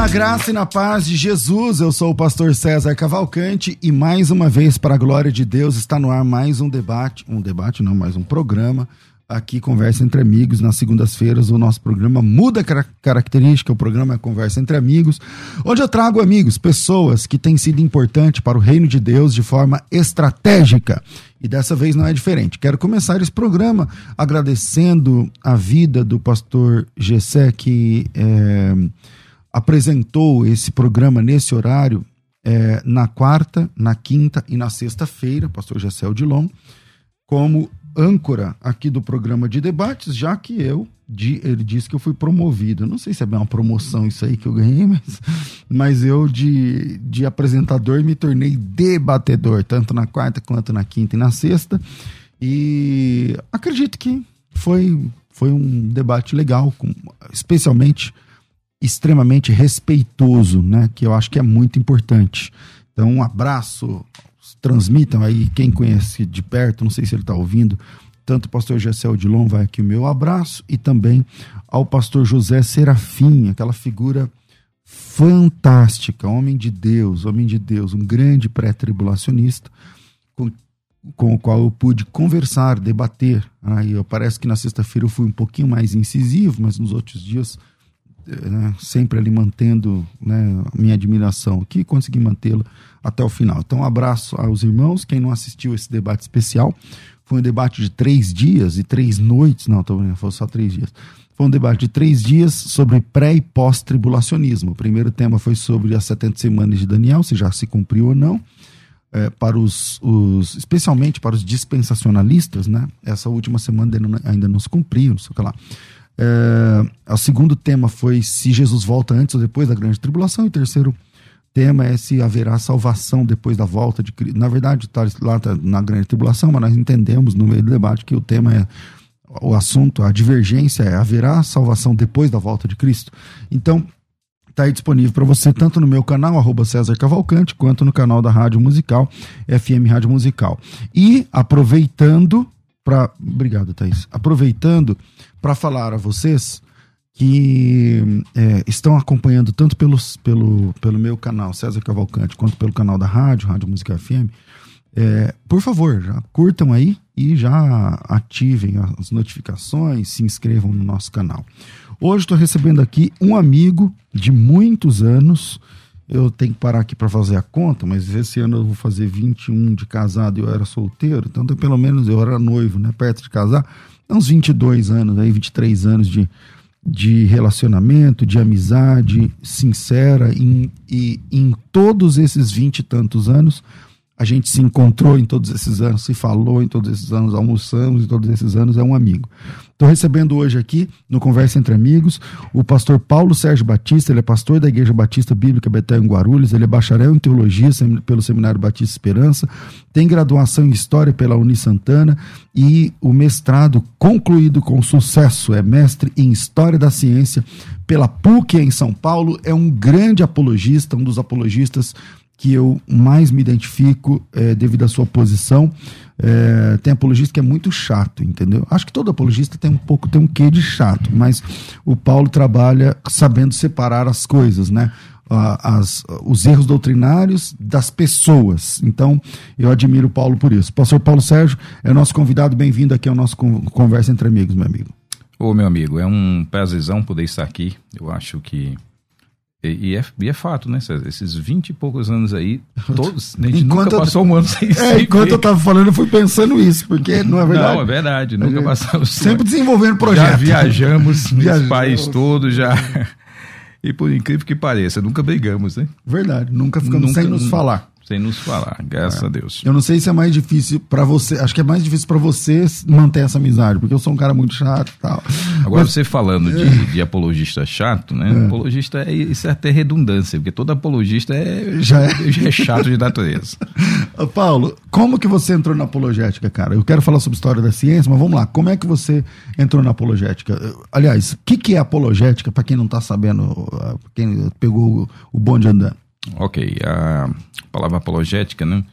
Na graça e na paz de Jesus, eu sou o pastor César Cavalcante e mais uma vez, para a glória de Deus, está no ar mais um debate, um debate não, mais um programa, aqui Conversa Entre Amigos, nas segundas-feiras o nosso programa muda car característica, o programa é Conversa Entre Amigos, onde eu trago amigos, pessoas que têm sido importantes para o reino de Deus de forma estratégica. E dessa vez não é diferente. Quero começar esse programa agradecendo a vida do pastor Gessé, que é, apresentou esse programa nesse horário é, na quarta, na quinta e na sexta-feira, pastor Gessel Dilon, como âncora aqui do programa de debates, já que eu, de, ele disse que eu fui promovido. Não sei se é bem uma promoção isso aí que eu ganhei, mas, mas eu de, de apresentador me tornei debatedor, tanto na quarta quanto na quinta e na sexta. E acredito que foi, foi um debate legal, com, especialmente extremamente respeitoso, né? Que eu acho que é muito importante. Então, um abraço, transmitam aí, quem conhece de perto, não sei se ele está ouvindo, tanto o pastor Gessel Dilon vai aqui o meu abraço, e também ao pastor José Serafim, aquela figura fantástica, homem de Deus, homem de Deus, um grande pré-tribulacionista, com, com o qual eu pude conversar, debater. Aí eu parece que na sexta-feira eu fui um pouquinho mais incisivo, mas nos outros dias né, sempre ali mantendo né, minha admiração aqui, consegui mantê-la até o final. Então, um abraço aos irmãos. Quem não assistiu esse debate especial, foi um debate de três dias e três noites, não, tô, foi só três dias. Foi um debate de três dias sobre pré e pós-tribulacionismo. O primeiro tema foi sobre as 70 semanas de Daniel, se já se cumpriu ou não. É, para os, os, especialmente para os dispensacionalistas, né? Essa última semana ainda não se cumpriu, não sei o que lá. É, o segundo tema foi se Jesus volta antes ou depois da grande tribulação. E o terceiro tema é se haverá salvação depois da volta de Cristo. Na verdade, está lá tá na grande tribulação, mas nós entendemos no meio do debate que o tema é o assunto, a divergência é haverá salvação depois da volta de Cristo. Então, está aí disponível para você tanto no meu canal, arroba César Cavalcante, quanto no canal da Rádio Musical, FM Rádio Musical. E aproveitando para. Obrigado, Thaís. Aproveitando para falar a vocês que é, estão acompanhando tanto pelos, pelo, pelo meu canal César Cavalcante quanto pelo canal da rádio, Rádio Música FM, é, por favor, já curtam aí e já ativem as notificações, se inscrevam no nosso canal. Hoje estou recebendo aqui um amigo de muitos anos. Eu tenho que parar aqui para fazer a conta, mas esse ano eu vou fazer 21 de casado e eu era solteiro, então pelo menos eu era noivo, né, perto de casar uns 22 anos, aí 23 anos de, de relacionamento, de amizade sincera, e, e em todos esses 20 e tantos anos, a gente se encontrou em todos esses anos, se falou em todos esses anos, almoçamos em todos esses anos, é um amigo. Estou recebendo hoje aqui, no Conversa Entre Amigos, o pastor Paulo Sérgio Batista, ele é pastor da Igreja Batista Bíblica Betel em Guarulhos, ele é bacharel em Teologia pelo Seminário Batista Esperança, tem graduação em História pela Uni Santana e o mestrado concluído com sucesso, é mestre em História da Ciência pela PUC em São Paulo, é um grande apologista, um dos apologistas que eu mais me identifico é, devido à sua posição. É, tem apologista que é muito chato, entendeu? Acho que todo apologista tem um pouco, tem um quê de chato, mas o Paulo trabalha sabendo separar as coisas, né? As, os erros doutrinários das pessoas. Então, eu admiro o Paulo por isso. Pastor Paulo Sérgio é nosso convidado, bem-vindo aqui ao nosso Conversa Entre Amigos, meu amigo. Ô, meu amigo, é um prazerzão poder estar aqui. Eu acho que E, e é, e é fato, né, César? Esses 20 e poucos anos aí, todos. A gente Enquanto nunca eu- passou um ano sem É, sem enquanto ver. eu tava falando, eu fui pensando isso, porque não é verdade. Não, é verdade. Nunca gente passamos. Sempre desenvolvendo Já projeto. viajamos nesse país todo, já. E por incrível que pareça, nunca brigamos, né? Verdade, nunca ficamos Nunca- sem nos falar. Sem nos falar, graças a Deus. Eu não sei se é mais difícil pra você. Acho que é mais difícil pra você manter essa amizade, porque eu sou um cara muito chato e tal. Agora, Mas- você falando de, de apologista chato, né? Apologista é isso é até redundância, porque todo apologista é, Já é. já é chato de natureza. Paulo, como que você entrou na apologética, cara? Eu quero falar sobre história da ciência, mas vamos lá. Como é que você entrou na apologética? Aliás, o que, que é apologética, pra quem não tá sabendo, pra quem pegou o bonde andando? Ok, a palavra apologética, né?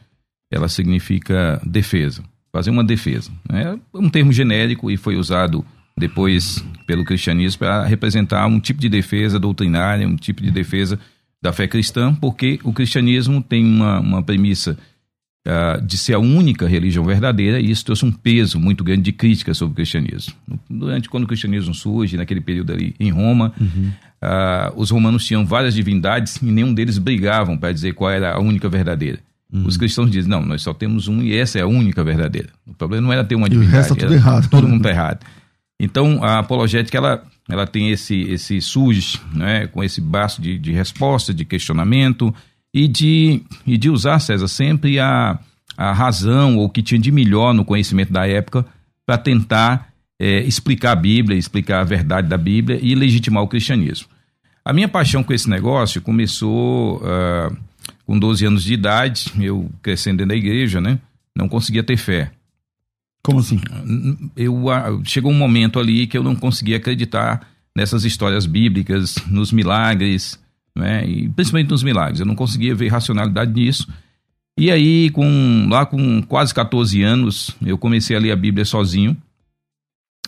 Ela significa defesa, fazer uma defesa. É um termo genérico e foi usado depois pelo cristianismo para representar um tipo de defesa doutrinária, um tipo de defesa da fé cristã, porque o cristianismo tem uma, uma premissa ah, de ser a única religião verdadeira e isso trouxe um peso muito grande de crítica sobre o cristianismo. Durante quando o cristianismo surge, naquele período ali em Roma, ah, os romanos tinham várias divindades e nenhum deles brigavam para dizer qual era a única verdadeira. Os cristãos dizem, não, nós só temos um e essa é a única verdadeira. O problema não era ter uma E o divindade. resto tá tudo errado. Todo mundo está errado. Então, a apologética, ela, ela tem esse, esse SUS, né, com esse baço de, de resposta, de questionamento e de, e de usar, César, sempre a, a razão ou o que tinha de melhor no conhecimento da época para tentar eh, explicar a Bíblia, explicar a verdade da Bíblia e legitimar o cristianismo. A minha paixão com esse negócio começou ah, com 12 anos de idade, eu crescendo dentro da igreja, né? Não conseguia ter fé Como assim? eu ah, chegou um momento ali que eu não conseguia acreditar nessas histórias bíblicas, nos milagres, né? E principalmente nos milagres. Eu não conseguia ver racionalidade nisso. E aí, com, lá com quase 14 anos, eu comecei a ler a Bíblia sozinho,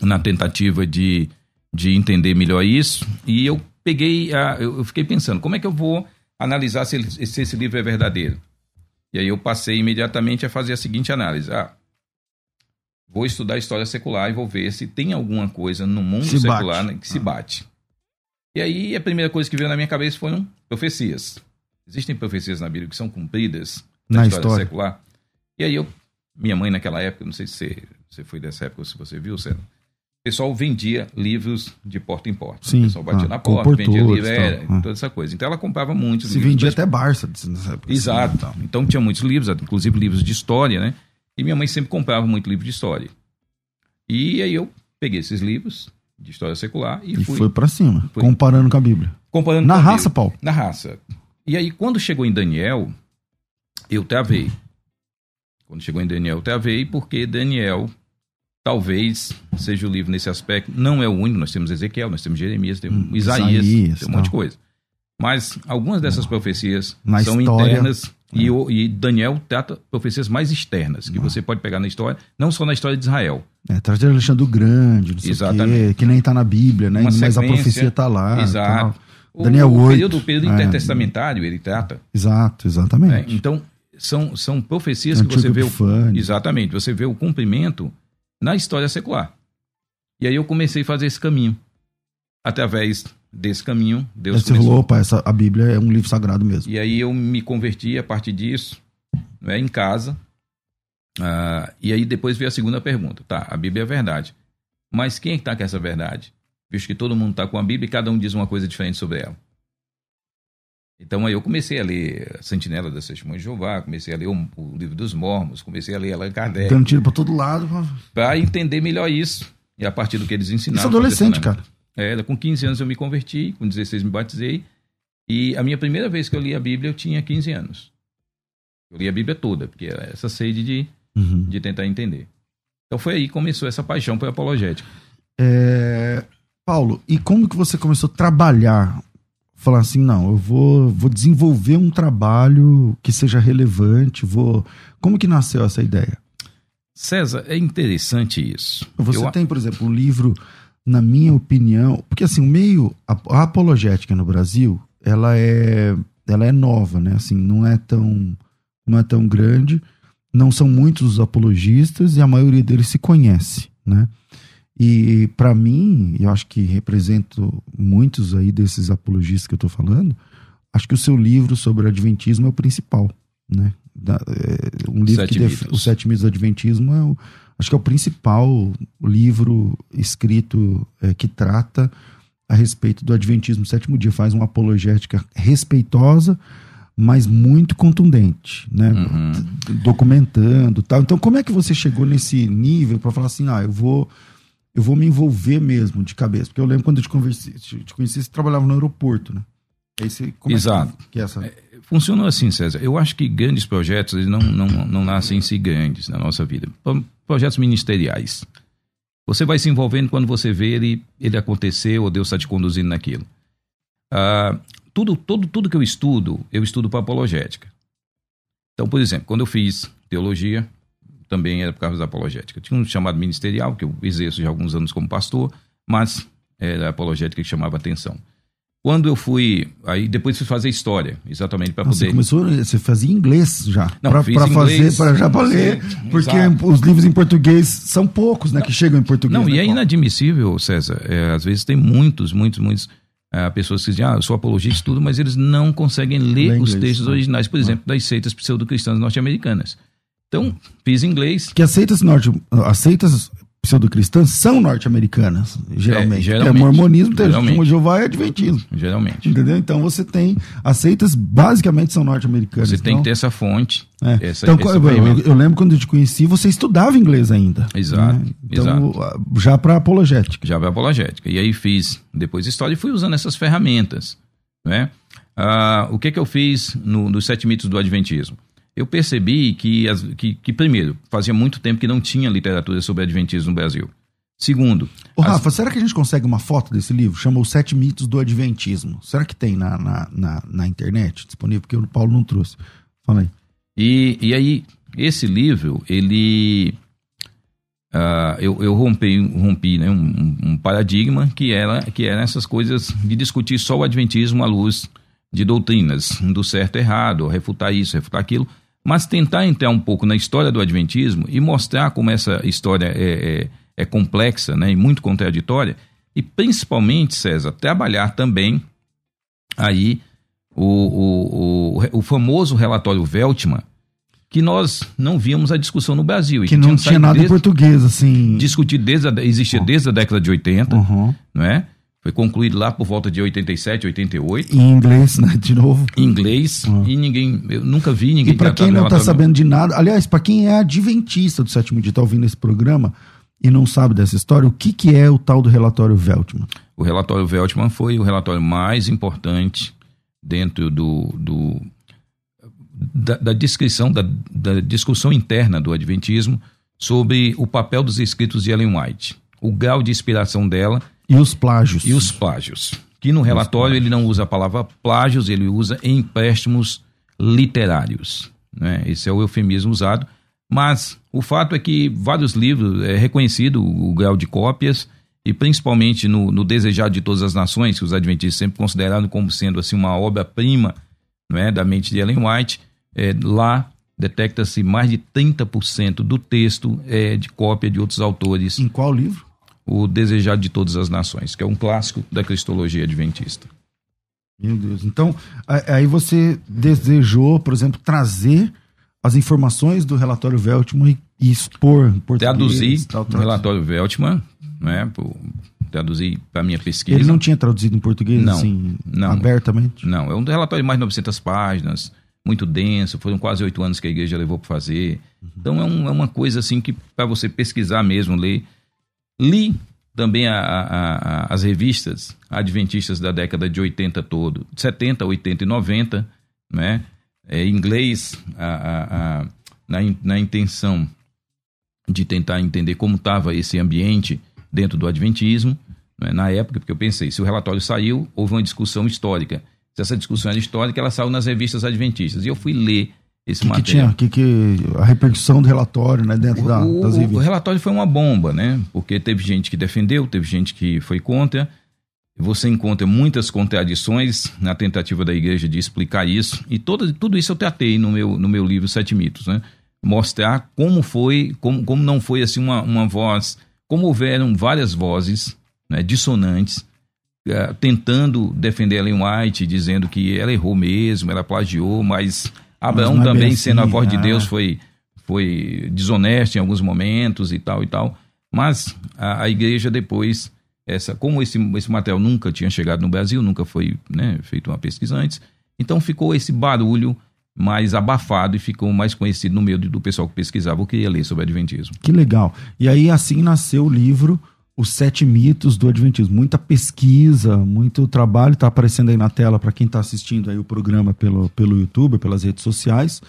na tentativa de, de entender melhor isso. E eu peguei, a, eu fiquei pensando, como é que eu vou analisar se, se esse livro é verdadeiro? E aí eu passei imediatamente a fazer a seguinte análise. Ah, vou estudar história secular e vou ver se tem alguma coisa no mundo Se secular né, que se bate. E aí a primeira coisa que veio na minha cabeça foram profecias. Existem profecias na Bíblia que são cumpridas Na na história, história. secular. E aí eu, minha mãe naquela época, não sei se você, você foi dessa época ou se você viu, Sérgio, o pessoal vendia livros de porta em porta. Sim, o pessoal batia ah, na porta, vendia livro, era, ah. toda essa coisa. Então ela comprava muitos Se livros. vendia até Barça nessa época. Exato. Assim, e tal. Então tinha muitos livros, inclusive livros de história, né? E minha mãe sempre comprava muito livro de história. E aí eu peguei esses livros de história secular e, E fui foi pra cima, Foi. comparando com a Bíblia. comparando Na raça, Bíblia. Paulo. Na raça. E aí quando chegou em Daniel, eu travei. Quando chegou em Daniel, eu travei porque Daniel talvez seja o livro nesse aspecto. Não é o único, nós temos Ezequiel, nós temos Jeremias, temos Hum, Isaías, Isaías, tem um monte de coisa. Mas algumas dessas profecias Na são história, internas e, o- e Daniel trata profecias mais externas, que você pode pegar na história, não só na história de Israel. É, traz de Alexandre o Grande, não sei o quê, Exatamente. que nem tá na Bíblia, né? Uma Mas a profecia tá lá. Exato. O- Daniel o 8, período, o período é. intertestamentário ele trata. Exato, exatamente. Então, são, são profecias que Antigo você vê. O, exatamente, você vê o cumprimento na história secular. E aí eu comecei a fazer esse caminho. Através desse caminho, Deus você falou, opa, essa, a Bíblia é um livro sagrado mesmo. E aí eu me converti a partir disso, né, em casa. Ah, e aí depois veio a segunda pergunta. Tá, a Bíblia é verdade. Mas quem é que está com essa verdade? Visto que todo mundo está com a Bíblia e cada um diz uma coisa diferente sobre ela. Então aí eu comecei a ler a Sentinela das Testemunhas de Jeová, comecei a ler o, o livro dos Mormons, comecei a ler Allan Kardec, Dando tiro pra todo lado. para entender melhor isso. E a partir do que eles ensinaram. Isso é adolescente, cara. É, com 15 anos eu me converti, com 16 me batizei. E a minha primeira vez que eu li a Bíblia, eu tinha 15 anos. Eu li a Bíblia toda, porque era essa sede de, Uhum. de tentar entender. Então foi aí que começou essa paixão por apologética. É, Paulo, e como que você começou a trabalhar? Falar assim, não, eu vou, vou desenvolver um trabalho que seja relevante, vou... Como que nasceu essa ideia? César, é interessante isso. Você Eu- tem, por exemplo, um livro, na minha opinião, porque assim, o meio, a, apologética no Brasil, ela é, ela é nova, né? Assim, não é tão, não é tão grande, não são muitos os apologistas e a maioria deles se conhece, né? E para mim, eu acho que represento muitos aí desses apologistas que eu estou falando, acho que o seu livro sobre Adventismo é o principal, né? Da, é, um livro Sete que def... Os Sete Mitos do Adventismo é o, acho que é o principal livro escrito é, que trata a respeito do Adventismo sétimo dia, faz uma apologética respeitosa, mas muito contundente, né? Uhum. Documentando, tal. Então, como é que você chegou nesse nível para falar assim, ah, eu vou eu vou me envolver mesmo de cabeça? Porque eu lembro quando eu te, conversei, te conheci, você trabalhava no aeroporto, né? Aí você, como Exato. É que, que é essa? Funcionou assim, César. Eu acho que grandes projetos eles não, não, não nascem em si grandes na nossa vida. Pro- Projetos ministeriais. Você vai se envolvendo quando você vê ele, ele acontecer ou Deus está te conduzindo naquilo. Ah, tudo, tudo, tudo que eu estudo, eu estudo para apologética. Então, por exemplo, quando eu fiz teologia, também era por causa da apologética. Tinha um chamado ministerial, que eu exerço já há alguns anos como pastor, mas era a apologética que chamava atenção. Quando eu fui, aí depois fui fazer história, exatamente para Ah, Você poder. começou, você fazia inglês já. Não, inglês, fazer, para já pra ler. Porque exato. os livros em português são poucos, né? Que chegam em português. Não, né, e é Paulo? inadmissível, César. É, às vezes tem muitos, muitos, muitos ah, pessoas que dizem, ah, eu sou apologista e tudo, mas eles não conseguem ler Lê os inglês, textos né? originais, por exemplo, das seitas pseudo-cristãs norte-americanas. Então, fiz inglês. Que as seitas, norte, as seitas pseudo-cristãs são norte-americanas, geralmente. É, geralmente. É, mormonismo, testemunho de Jeová e adventismo. Geralmente. Entendeu? Então você tem. As seitas basicamente são norte-americanas. Você tem então, que ter essa fonte. é. essa, então, eu, eu- eu lembro quando eu te conheci, você estudava inglês ainda. Exato, né? Então, já para apologética. já vai apologética. E aí fiz depois história e fui usando essas ferramentas. Né? Ah, o que, que eu fiz no, nos sete mitos do Adventismo? Eu percebi que, as- que, que, primeiro, fazia muito tempo que não tinha literatura sobre Adventismo no Brasil. Segundo, Ô, as- Rafa, será que a gente consegue uma foto desse livro? Chama Os Sete Mitos do Adventismo. Será que tem na, na, na, na internet disponível? Porque o Paulo não trouxe. Fala aí. E, e aí, esse livro, ele. ah, eu, eu rompi, rompi né, um, um paradigma que era, que era essas coisas de discutir só o Adventismo à luz de doutrinas, do certo e errado, refutar isso, refutar aquilo, mas tentar entrar um pouco na história do Adventismo e mostrar como essa história é, é, é complexa né, e muito contraditória, e principalmente, César, trabalhar também aí o, o, o, o famoso relatório Veltman, que nós não víamos a discussão no Brasil. Que não tinha nada em desde- português, assim. Discutido desde a, existia desde a década de 80, Uhum. não é? Foi concluído lá por volta de 87, 88, Em inglês, né? De novo. em inglês, e ninguém, eu nunca vi ninguém E para quem não tá relatório- sabendo de nada, aliás, para quem é adventista do sétimo dia, tá ouvindo esse programa e não sabe dessa história, o que, que é o tal do relatório Veltman? O relatório Veltman foi o relatório mais importante dentro do, do- da, da descrição, da, da discussão interna do Adventismo sobre o papel dos escritos de Ellen White, o grau de inspiração dela E os plágios. e os plágios. Que no relatório ele não usa a palavra plágios, ele usa empréstimos literários. Né? Esse é o eufemismo usado. Mas o fato é que vários livros, é reconhecido o, grau de cópias, e principalmente no, no Desejado de Todas as Nações, que os adventistas sempre consideraram como sendo assim, uma obra-prima né, da mente de Ellen White, é, lá detecta-se mais de 30% do texto é, de cópia de outros autores Em qual livro? O Desejado de Todas as Nações, que é um clássico da cristologia adventista. Meu Deus. Então, aí você desejou, por exemplo, trazer as informações do relatório Veltman e, expor em português. Traduzir tal, o relatório Veltman, né, traduzir para minha pesquisa. Ele não tinha traduzido em português, Não, assim, não. abertamente? Não, é um relatório de mais de 900 páginas, muito denso, foram quase oito anos que a igreja levou para fazer. Então é, um- é uma coisa assim que para você pesquisar mesmo, ler. Li também a- a- a- as revistas adventistas da década de 80 todo, 70, 80 e 90, né? É, inglês, na, na intenção de tentar entender como estava esse ambiente dentro do Adventismo, né, na época, porque eu pensei, se o relatório saiu, houve uma discussão histórica. Se essa discussão era histórica, ela saiu nas revistas adventistas. E eu fui ler esse O que, que material. tinha? Que, que, a repercussão do relatório, né, dentro da, O, das o- relatório foi uma bomba, né? Porque teve gente que defendeu, teve gente que foi contra. Você encontra muitas contradições na tentativa da igreja de explicar isso. E todo, tudo isso eu tratei no meu, no meu livro Sete Mitos, né? Mostrar como foi, como, como não foi assim uma, uma voz como houveram várias vozes né, dissonantes eh, tentando defender Ellen White, dizendo que ela errou mesmo, ela plagiou, mas Abraão é também, assim, sendo a voz de é. Deus, foi, foi desonesto em alguns momentos e tal e tal. Mas a, a igreja depois, essa, como esse, esse material nunca tinha chegado no Brasil, nunca foi né, feito uma pesquisa antes, então ficou esse barulho mais abafado e ficou mais conhecido no meio do pessoal que pesquisava ou queria ler sobre Adventismo. Que legal. E aí assim nasceu o livro Os Sete Mitos do Adventismo. Muita pesquisa, muito trabalho. Está aparecendo aí na tela para quem está assistindo aí o programa pelo, pelo YouTube, pelas redes sociais.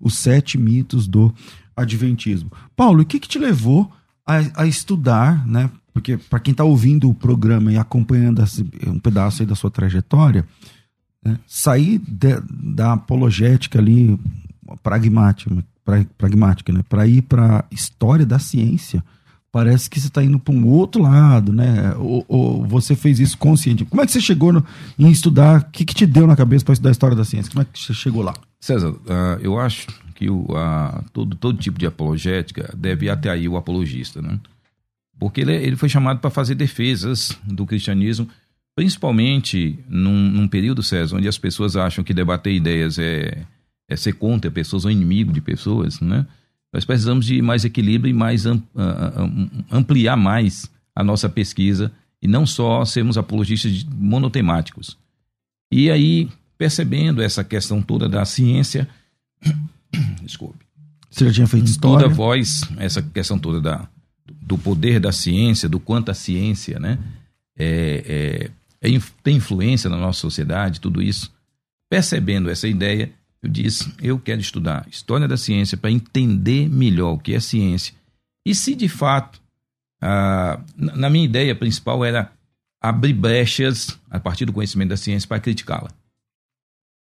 Os Sete Mitos do Adventismo. Paulo, o que, que te levou a, a estudar, né? Porque para quem está ouvindo o programa e acompanhando um pedaço aí da sua trajetória, né, sair de- da apologética ali pragmática, pra- pragmática né, para ir para história da ciência, parece que você está indo para um outro lado, né? Ou, ou você fez isso consciente. Como é que você chegou no- em estudar? O que, que te deu na cabeça para estudar história da ciência? Como é que você chegou lá? César, ah, eu acho que o, a- todo, todo tipo de apologética deve ir até aí o apologista, né? Porque ele, ele foi chamado para fazer defesas do cristianismo, principalmente num, num período, César, onde as pessoas acham que debater ideias é, é ser contra pessoas ou inimigo de pessoas, né? Nós precisamos de mais equilíbrio e mais ah, ah, ampliar mais a nossa pesquisa e não só sermos apologistas monotemáticos. E aí, percebendo essa questão toda da ciência, desculpe, Você já tinha feito história? toda voz, essa questão toda da, do poder da ciência, do quanto a ciência né, é, é- é tem influência na nossa sociedade, tudo isso. Percebendo essa ideia, eu disse: eu quero estudar história da ciência para entender melhor o que é ciência. E se de fato, ah, na minha ideia principal era abrir brechas a partir do conhecimento da ciência para criticá-la.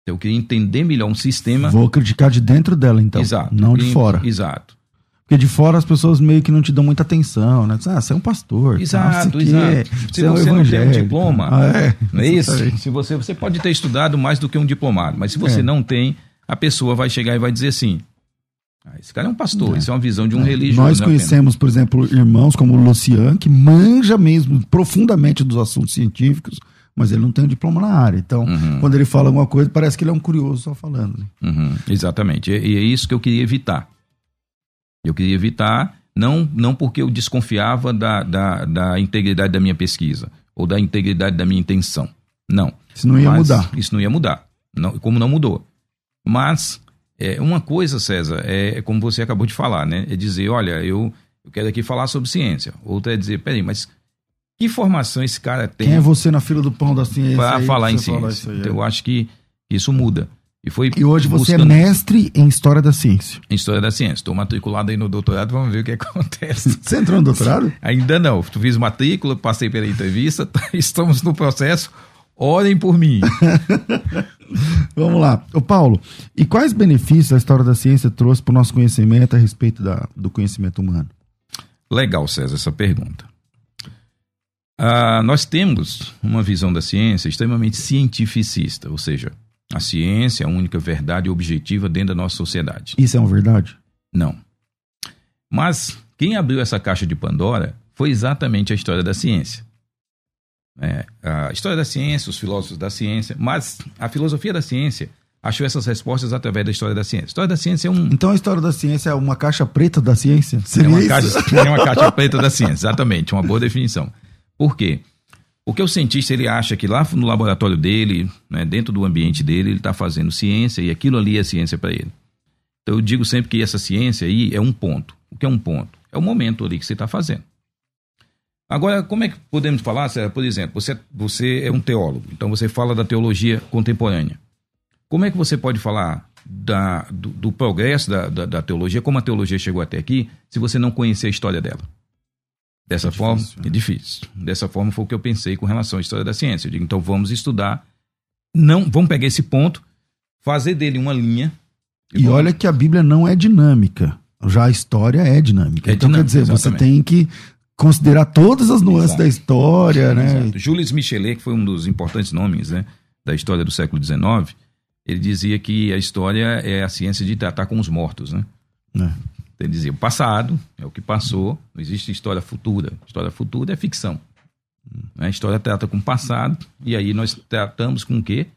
Eu queria entender melhor um sistema. Vou criticar de dentro dela, então. Exato. Não de fora. Exato. Porque de fora as pessoas meio que não te dão muita atenção, né? Diz, Ah, você é um pastor. Exato, tá, exato. Se é um você não tem um diploma, Ah, é. Não é isso? Se você, você pode ter estudado mais do que um diplomado, mas se você É. não tem, a pessoa vai chegar e vai dizer assim: "Ah, esse cara é um pastor, É. isso é uma visão de um religioso. Nós é apenas." conhecemos, por exemplo, irmãos como o Lucian, que manja mesmo profundamente dos assuntos científicos, mas ele não tem um diploma na área. Então, Uhum. quando ele fala alguma coisa, parece que ele é um curioso só falando. né? Uhum, exatamente. E, e é isso que eu queria evitar. Eu queria evitar, não, não porque eu desconfiava da, da, da integridade da minha pesquisa ou da integridade da minha intenção. Não. Isso não ia Mas mudar. Isso não ia mudar. Não, como não mudou. Mas é, uma coisa, César, é, é como você acabou de falar, né? É dizer, olha, eu, eu quero aqui falar sobre ciência. Outra é dizer, peraí, mas que formação esse cara tem Quem é você na fila do pão da ciência? para falar em falar ciência? aí, Então, é. eu acho que isso muda. E, foi E hoje você buscando é mestre em História da Ciência. em História da Ciência. Estou matriculado aí no doutorado, vamos ver o que acontece. Você entrou no doutorado? Ainda não. Fiz matrícula, passei pela entrevista, estamos no processo. Orem por mim. Vamos lá. Ô Paulo, e quais benefícios a História da Ciência trouxe para o nosso conhecimento a respeito da, do conhecimento humano? Legal, César, essa pergunta. Ah, nós temos uma visão da ciência extremamente cientificista, ou seja, a ciência é a única verdade objetiva dentro da nossa sociedade. Isso é uma verdade? Não. Mas quem abriu essa caixa de Pandora foi exatamente a história da ciência. É, a história da ciência, os filósofos da ciência, mas a filosofia da ciência achou essas respostas através da história da ciência. A história da ciência é um, Então a História da Ciência é uma caixa preta da ciência? é Seria uma, isso? caixa, é uma caixa preta da ciência, exatamente, uma boa definição. Por quê? Porque o cientista ele acha que lá no laboratório dele, né, dentro do ambiente dele, ele está fazendo ciência e aquilo ali é ciência para ele. Então eu digo sempre que essa ciência aí é um ponto. O que é um ponto? É o momento ali que você está fazendo. Agora, como é que podemos falar, por exemplo, você, você é um teólogo, então você fala da teologia contemporânea. Como é que você pode falar da, do, do progresso da, da, da teologia, como a teologia chegou até aqui, se você não conhecer a história dela? Dessa É forma, difícil, né? é difícil. Dessa forma foi o que eu pensei com relação à história da ciência. Eu digo, então vamos estudar, não, vamos pegar esse ponto, fazer dele uma linha. E olha que a Bíblia não é dinâmica. Já a história é dinâmica. É então, dinâmica, quer dizer, você exatamente. tem que considerar todas as nuances Exato. da história, né? Exato. Jules Michelet, que foi um dos importantes nomes né, da história do século XIX, ele dizia que a história é a ciência de tratar com os mortos. Né? É. Ele dizia, o passado é o que passou, não existe história futura. História futura é ficção. A história trata com o passado, e aí nós tratamos com o quê?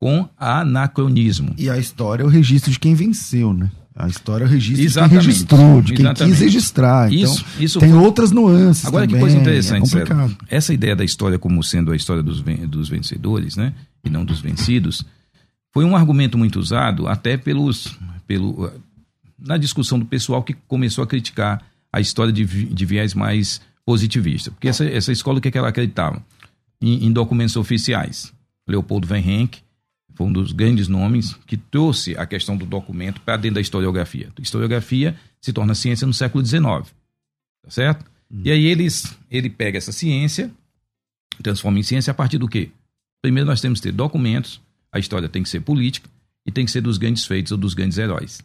Com anacronismo. E a história é o registro de quem venceu, né? A história é o registro Exatamente. quem registrou, de quem Exatamente. quis registrar. Então, Isso- isso tem foi- outras nuances Agora também. que coisa interessante, é complicado. César. Essa ideia da história como sendo a história dos, dos vencedores, né? E não dos vencidos, foi um argumento muito usado até pelos. Pelo, na discussão do pessoal que começou a criticar a história de, de viés mais positivista. Porque essa, essa escola, o que, é que ela acreditava? Em, em documentos oficiais. Leopoldo Van Henck foi um dos grandes nomes que trouxe a questão do documento para dentro da historiografia. A historiografia se torna ciência no século XIX, tá certo? E aí eles, ele pega essa ciência, transforma em ciência a partir do quê? Primeiro nós temos que ter documentos, a história tem que ser política e tem que ser dos grandes feitos ou dos grandes heróis.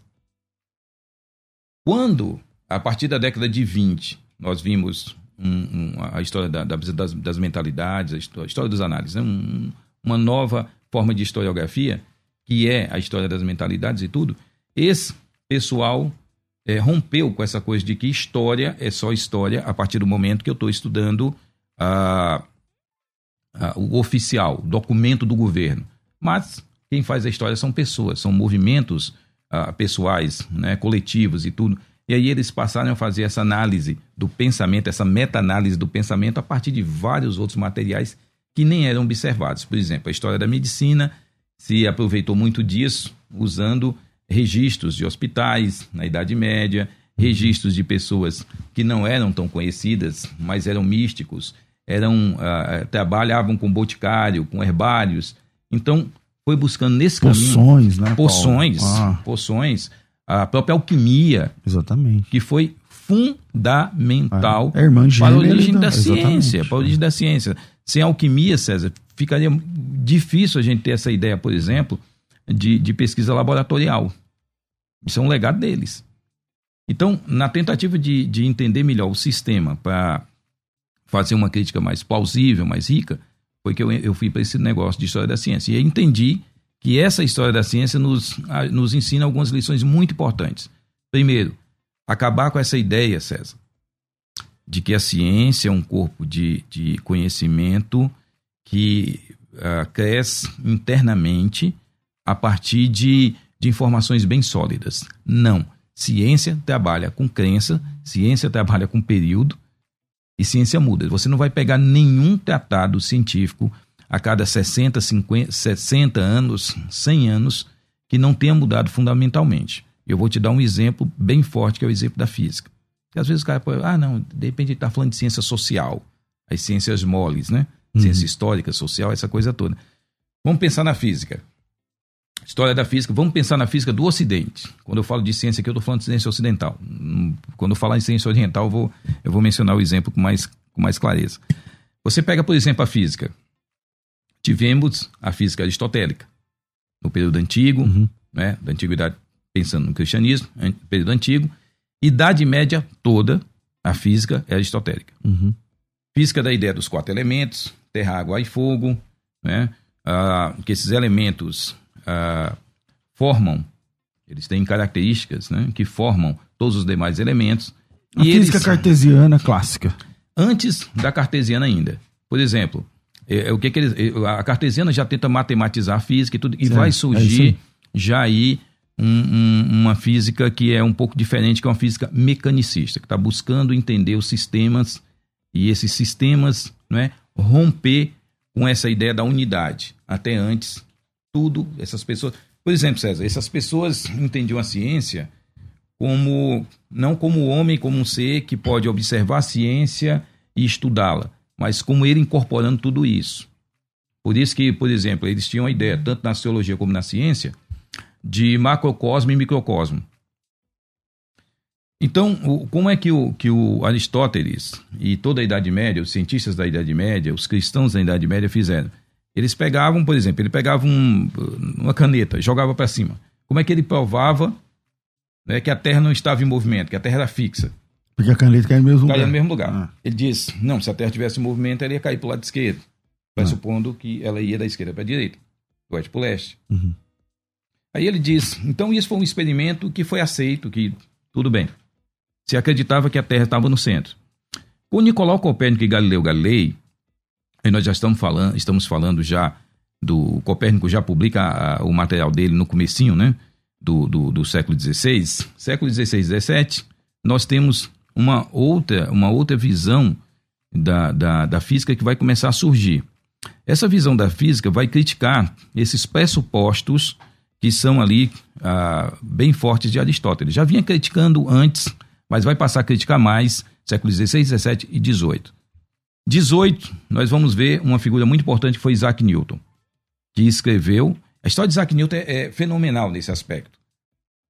Quando, a partir da década de 20, nós vimos um- um- a história da- da- das, das mentalidades, a histó- a história das análises, né? Um- uma nova forma de historiografia, que é a história das mentalidades e tudo, esse pessoal eh, rompeu com essa coisa de que história é só história a partir do momento que eu estou estudando a, a- o oficial, documento do governo. Mas quem faz a história são pessoas, são movimentos ah, pessoais, né, coletivos e tudo. E aí eles passaram a fazer essa análise do pensamento, essa meta-análise do pensamento a partir de vários outros materiais que nem eram observados. Por exemplo, a história da medicina se aproveitou muito disso, usando registros de hospitais na Idade Média, registros de pessoas que não eram tão conhecidas, mas eram místicos, eram ah, trabalhavam com boticário, com herbários. Então, foi buscando nesse caminho Poções, né? Poções, Ah, poções, a própria alquimia, exatamente. que foi fundamental É, é irmã para a origem da- da exatamente. ciência, para a origem da ciência. Sem alquimia, César, ficaria difícil a gente ter essa ideia, por exemplo, de, de pesquisa laboratorial. Isso é um legado deles. Então, na tentativa de, de entender melhor o sistema para fazer uma crítica mais plausível, mais rica, foi que eu, eu fui para esse negócio de história da ciência. E aí entendi que essa história da ciência nos, nos ensina algumas lições muito importantes. Primeiro, acabar com essa ideia, César, de que a ciência é um corpo de, de conhecimento que ah, cresce internamente a partir de, de informações bem sólidas. Não. Ciência trabalha com crença, ciência trabalha com período e ciência muda. Você não vai pegar nenhum tratado científico a cada 60, 50, 60 anos, 100 anos, que não tenha mudado fundamentalmente. Eu vou te dar um exemplo bem forte, que é o exemplo da física. Porque às vezes o cara pode, ah, não, de repente está falando de ciência social, as ciências moles, né? Ciência histórica, social, essa coisa toda. Vamos pensar na física. História da física, vamos pensar na física do Ocidente. Quando eu falo de ciência aqui, eu estou falando de ciência ocidental. Quando eu falar em ciência oriental, eu vou, eu vou mencionar o exemplo com mais, com mais clareza. Você pega, por exemplo, a física. Tivemos a física aristotélica, no período antigo, Uhum. né, da antiguidade, pensando no cristianismo, an- período antigo. Idade média toda, a física é aristotélica. Uhum. Física da ideia dos quatro elementos, terra, água e fogo, né? Ah, que esses elementos ah, formam, eles têm características né? que formam todos os demais elementos. A e física eles, cartesiana clássica. antes da cartesiana ainda. Por exemplo, é, é, o que, que eles, é, a cartesiana já tenta matematizar a física e tudo, e Certo, vai é surgir aí. já aí um- um- uma física que é um pouco diferente, que é uma física mecanicista, que está buscando entender os sistemas e esses sistemas né, romper com essa ideia da unidade. Até antes, tudo, essas pessoas. Por exemplo, César, essas pessoas entendiam a ciência como não como homem como um ser que pode observar a ciência e estudá-la, mas como ele incorporando tudo isso. Por isso que, por exemplo, eles tinham a ideia, tanto na sociologia como na ciência, de macrocosmo e microcosmo. Então, o- como é que o, que o Aristóteles e toda a Idade Média, os cientistas da Idade Média, os cristãos da Idade Média fizeram? Eles pegavam, por exemplo, ele pegava um- uma caneta e jogava para cima. Como é que ele provava né, que a Terra não estava em movimento, que a Terra era fixa? Porque a caneta cai no mesmo lugar. no mesmo lugar. Ah. Ele diz: não, se a Terra tivesse em movimento, ela ia cair para o lado esquerdo. Pressupondo que ela ia da esquerda para a direita, do oeste para o leste. Uhum. Aí ele diz: então isso foi um experimento que foi aceito, que tudo bem. se acreditava que a Terra estava no centro. Com Nicolau Copérnico e Galileu Galilei, e nós já estamos falando, estamos falando já do Copérnico já publica a, o material dele no comecinho, né, do, do, do século XVI, século XVI XVII, nós temos uma outra, uma outra visão da, da, da física que vai começar a surgir. Essa visão da física vai criticar esses pressupostos que são ali ah, bem fortes de Aristóteles. Já vinha criticando antes, mas vai passar a criticar mais, séculos XVI, XVII e XVIII. 18, nós vamos ver uma figura muito importante que foi Isaac Newton, que escreveu. A história de Isaac Newton é, é fenomenal nesse aspecto.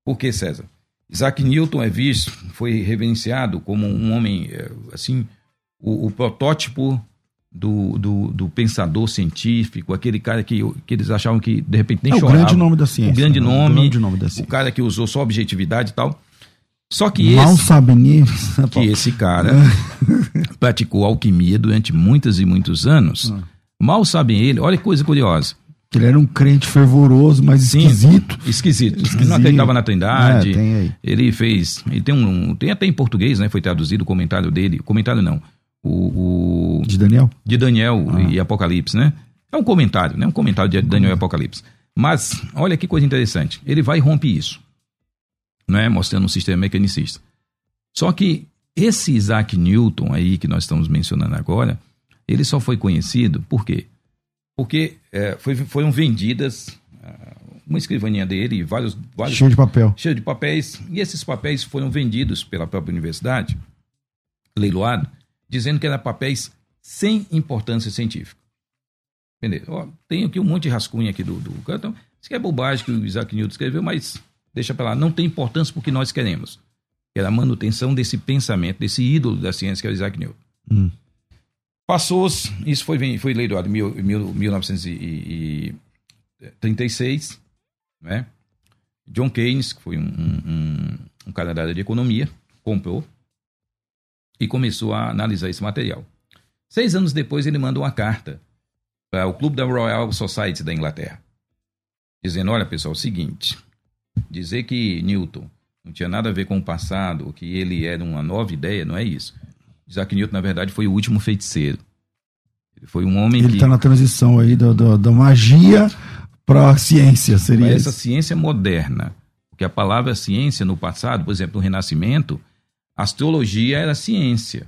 Por que, César? Isaac Newton é visto, foi reverenciado como um homem, eh, assim, o, o protótipo do, do, do, pensador científico, aquele cara que, que eles achavam que de repente nem é chorava. O grande nome da ciência. O grande né? nome, o grande nome da ciência. o cara que usou só objetividade e tal. Só que Mal esse, sabe nisso. que esse cara praticou alquimia durante muitos e muitos anos. Ah. Mal sabem ele, olha que coisa curiosa. Ele era um crente fervoroso, mas Sim, esquisito. Esquisito. Ele Esquisito. não acreditava na Trindade. É. Ele fez. Ele tem um. Tem até em português, né? Foi traduzido o comentário dele. Comentário não. O, o De Daniel? de Daniel Ah. e Apocalipse, né? É um comentário, né? Um comentário de Daniel e Apocalipse. Mas, olha que coisa interessante. Ele vai e rompe isso, né? Mostrando um sistema mecanicista. Só que esse Isaac Newton aí que nós estamos mencionando agora, ele só foi conhecido por quê? Porque é, foi, foram vendidas ah, uma escrivaninha dele e vários, vários Cheio de papel. cheio de papéis, e esses papéis foram vendidos pela própria universidade, leiloado, dizendo que eram papéis sem importância científica. Entendeu? Ó, tem aqui um monte de rascunho aqui do, do isso aqui é bobagem que o Isaac Newton escreveu, mas deixa pra lá, não tem importância porque nós queremos. Que era a manutenção desse pensamento, desse ídolo da ciência que é o Isaac Newton. Hum. Passou, isso foi, foi leiloado em mil- mil- 1936, né? John Keynes, que foi um, um, um- um cara da área de economia, comprou e começou a analisar esse material. Seis anos depois, ele manda uma carta para o Clube da Royal Society da Inglaterra, dizendo: Olha, pessoal, é o seguinte, dizer que Newton não tinha nada a ver com o passado, que ele era uma nova ideia, não é isso. Isaac Newton, na verdade, foi o último feiticeiro. Ele foi um homem Ele que está na transição aí da magia para a ciência, seria Mas essa isso? ciência moderna. Porque a palavra ciência no passado, por exemplo, no Renascimento, astrologia era ciência.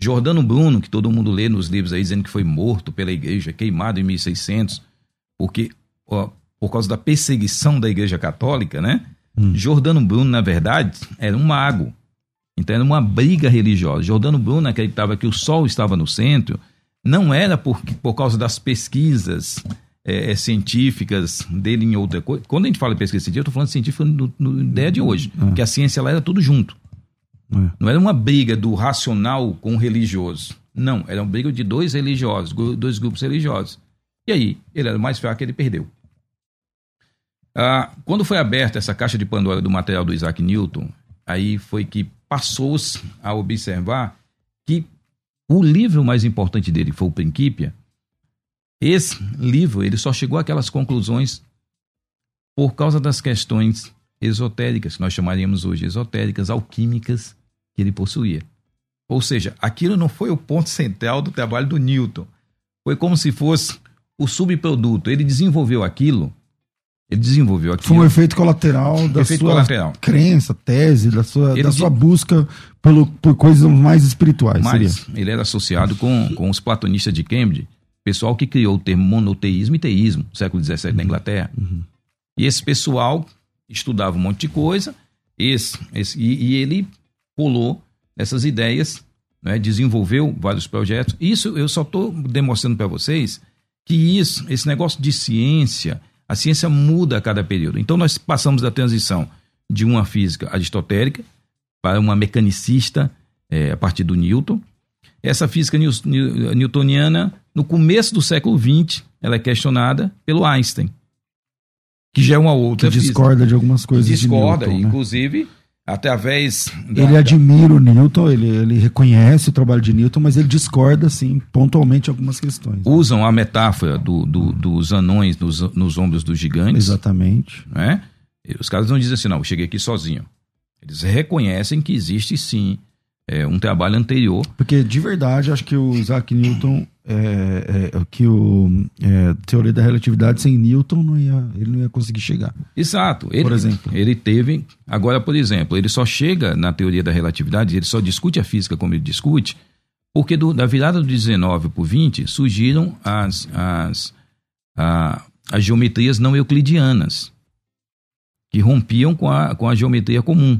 Jordano Bruno, que todo mundo lê nos livros aí, dizendo que foi morto pela igreja, queimado em 1600, porque ó, por causa da perseguição da igreja católica, né? Jordano Bruno, na verdade, era um mago. Então era uma briga religiosa. Jordano Bruno acreditava que o sol estava no centro, não era por, por causa das pesquisas eh, eh, científicas dele em outra coisa. Quando a gente fala em pesquisa científica, eu estou falando científica no, no ideia de hoje, que a ciência ela era tudo junto. É. Não era uma briga do racional com o religioso. Não, era uma briga de dois religiosos, dois grupos religiosos. E aí, ele era o mais fraco, ele perdeu. Ah, quando foi aberta essa caixa de Pandora do material do Isaac Newton, aí foi que passou-se a observar que o livro mais importante dele foi o Principia. Esse livro, ele só chegou àquelas conclusões por causa das questões esotéricas, que nós chamaríamos hoje esotéricas, alquímicas, que ele possuía. Ou seja, aquilo não foi o ponto central do trabalho do Newton. Foi como se fosse o subproduto. Ele desenvolveu aquilo, ele desenvolveu aquilo. Foi um efeito colateral da Efeito sua colateral. crença, tese, da sua, Ele da de- sua busca pelo, por coisas mais espirituais. Mas seria. ele era associado com, com os platonistas de Cambridge, pessoal que criou o termo monoteísmo e teísmo, século XVII na Inglaterra. E esse pessoal estudava um monte de coisa, esse, esse- e, e ele pulou nessas ideias, né, desenvolveu vários projetos. Isso eu só estou demonstrando para vocês que isso, esse negócio de ciência, a ciência muda a cada período. Então nós passamos da transição de uma física aristotélica para uma mecanicista eh, a partir do Newton. Essa física newtoniana, no começo do século XX, ela é questionada pelo Einstein, que já é uma Que outra física. discorda de algumas coisas. de Discorda, Newton, né? inclusive, através da- Ele admira o Newton, ele, ele reconhece o trabalho de Newton, mas ele discorda, sim, pontualmente algumas questões. usam a metáfora do- do- dos anões nos, nos ombros dos gigantes. Exatamente. né? Os caras não dizem assim, não, eu cheguei aqui sozinho. Eles reconhecem que existe sim é, um trabalho anterior. Porque de verdade, acho que o Isaac Newton, é, é, que o é, teoria da relatividade sem Newton não ia, ele não ia conseguir chegar. Exato. Ele, Por exemplo. Ele teve. Agora, por exemplo, ele só chega na teoria da relatividade, ele só discute a física como ele discute, porque do- da virada do 19 para o 20 surgiram as, as, a- as geometrias não euclidianas, que rompiam com a, com a geometria comum.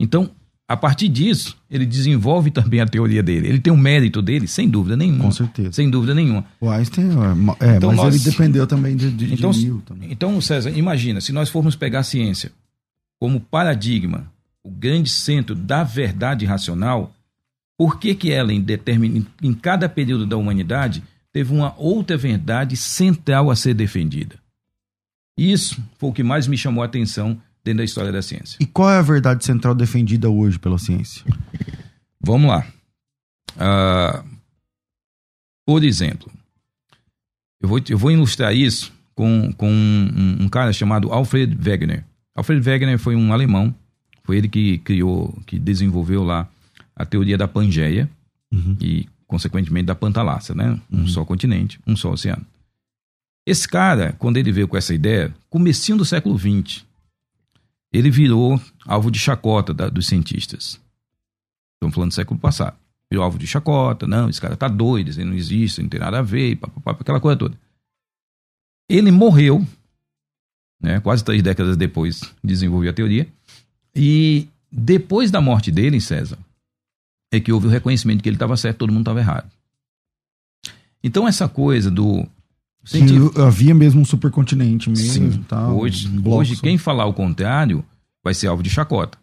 Então, a partir disso, ele desenvolve também a teoria dele. Ele tem o mérito dele, sem dúvida nenhuma. Com certeza. Sem dúvida nenhuma. O Einstein, é, é, Então mas nós- ele dependeu também de, de, de Então, Newton. né? então, César, imagina, se nós formos pegar a ciência como paradigma, o grande centro da verdade racional, por que, que ela, em, determin... em cada período da humanidade, teve uma outra verdade central a ser defendida? Isso foi o que mais me chamou a atenção dentro da história da ciência. E qual é a verdade central defendida hoje pela ciência? Vamos lá. Ah, por exemplo, eu vou, eu vou ilustrar isso com, com um, um cara chamado Alfred Wegener. Alfred Wegener foi um alemão, foi ele que criou, que desenvolveu lá a teoria da Pangeia e, consequentemente, da Pantalácia, né? Um só continente, um só oceano. Esse cara, quando ele veio com essa ideia, comecinho do século XX, ele virou alvo de chacota da- dos cientistas. Estamos falando do século passado. Virou alvo de chacota, não, esse cara tá doido, aí não existe, não tem nada a ver, papapá, aquela coisa toda. Ele morreu, né, quase três décadas depois desenvolveu a teoria, e depois da morte dele, César, é que houve o reconhecimento de que ele estava certo, todo mundo estava errado. Então essa coisa do científico- Que havia mesmo um supercontinente mesmo. Sim, tal, hoje, um hoje quem falar o contrário vai ser alvo de chacota.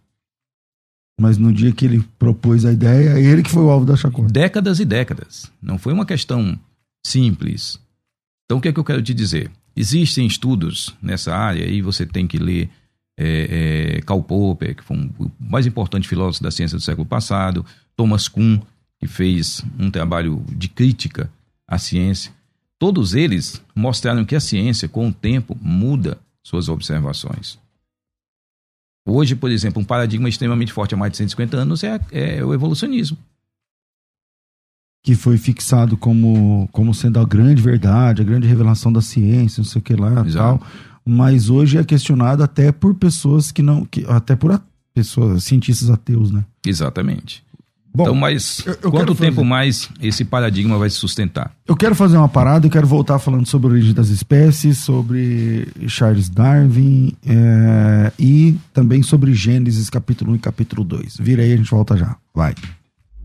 Mas no dia que ele propôs a ideia, é ele que foi o alvo da chacota. décadas e décadas. Não foi uma questão simples. Então, o que é que eu quero te dizer? Existem estudos nessa área e você tem que ler é, é, Karl Popper, que foi um, o mais importante filósofo da ciência do século passado, Thomas Kuhn, que fez um trabalho de crítica à ciência. Todos eles mostraram que a ciência, com o tempo, muda suas observações. Hoje, por exemplo, um paradigma extremamente forte há mais de 150 anos é, é o evolucionismo. Que foi fixado como, como sendo a grande verdade, a grande revelação da ciência, não sei o que lá Exato. tal. Mas hoje é questionado até por pessoas que não. Que, até por a- pessoas, cientistas ateus, né? Exatamente. Bom, então, mas eu- eu quanto quero fazer- tempo mais esse paradigma vai se sustentar? Eu quero fazer uma parada, eu quero voltar falando sobre a origem das espécies, sobre Charles Darwin é, e também sobre Gênesis capítulo 1 e capítulo 2. Vira aí, a gente volta já. Vai.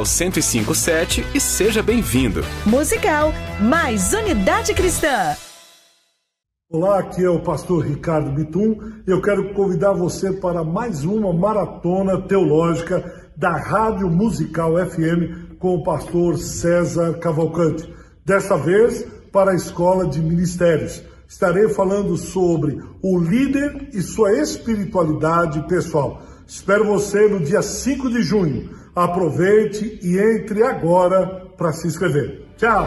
1057 e seja bem-vindo. Musical mais Unidade Cristã. Olá, aqui é o pastor Ricardo Bitum. Eu quero convidar você para mais uma maratona teológica da Rádio Musical FM com o pastor César Cavalcante. Desta vez para a Escola de Ministérios. Estarei falando sobre o líder e sua espiritualidade pessoal. Espero você no dia 5 de junho. Aproveite e entre agora para se inscrever. Tchau!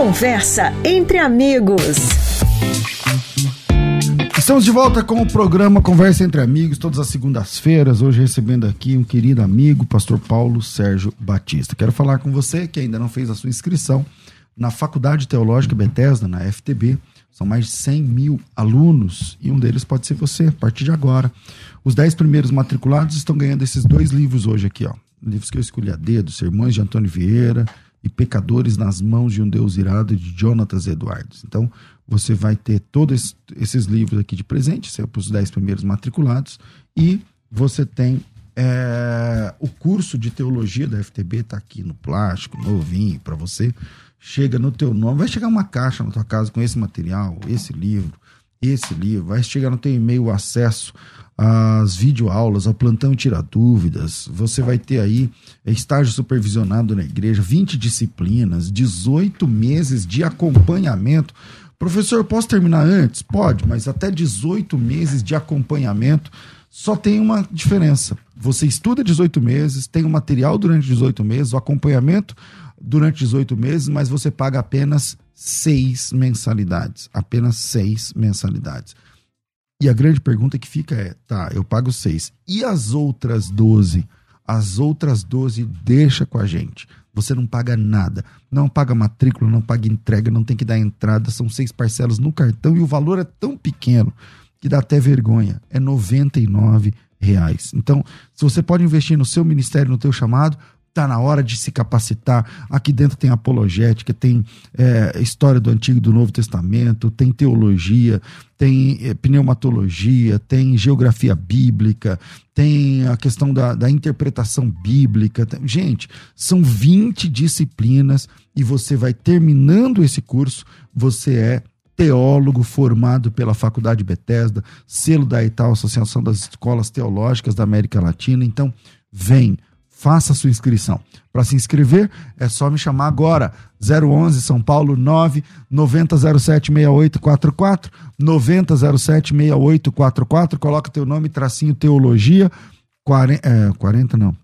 Conversa entre amigos. Estamos de volta com o programa Conversa Entre Amigos, todas as segundas-feiras. Hoje recebendo aqui um querido amigo, pastor Paulo Sérgio Batista. Quero falar com você que ainda não fez a sua inscrição na Faculdade Teológica Bethesda, na FTB. São mais de 100 mil alunos e um deles pode ser você, a partir de agora. Os 10 primeiros matriculados estão ganhando esses dois livros hoje aqui, ó. Livros que eu escolhi a dedo, Sermões de Antônio Vieira e Pecadores nas Mãos de um Deus Irado, de Jonatas Edwards. Então, você vai ter todos esses livros aqui de presente, para os 10 primeiros matriculados, e você tem é, o curso de teologia da FTB, está aqui no plástico, novinho, para você chega no teu nome, vai chegar uma caixa na tua casa com esse material, esse livro, esse livro, vai chegar no teu e-mail o acesso às videoaulas, ao plantão Tira Dúvidas, você vai ter aí estágio supervisionado na igreja, 20 disciplinas, 18 meses de acompanhamento. Professor, posso terminar antes? Pode, mas até 18 meses de acompanhamento só tem uma diferença. Você estuda 18 meses, tem o material durante 18 meses, o acompanhamento durante 18 meses, mas você paga apenas seis mensalidades. Apenas seis mensalidades. E a grande pergunta que fica é: tá, eu pago seis. E as outras 12? As outras 12 deixa com a gente. Você não paga nada. Não paga matrícula, não paga entrega, não tem que dar entrada. São seis parcelas no cartão e o valor é tão pequeno que dá até vergonha. É R$ reais. Então, se você pode investir no seu ministério, no teu chamado, Está na hora de se capacitar. Aqui dentro tem apologética, tem é, história do Antigo e do Novo Testamento, tem teologia, tem é, pneumatologia, tem geografia bíblica, tem a questão da, da interpretação bíblica. Tem... Gente, são 20 disciplinas e você vai terminando esse curso, você é teólogo formado pela Faculdade Bethesda, selo da ETAL, Associação das Escolas Teológicas da América Latina. Então, vem faça a sua inscrição. Para se inscrever, é só me chamar agora. 011 São Paulo 9 9007 6844 9007 6844. Coloca teu nome, tracinho teologia. 40, é, 40 não.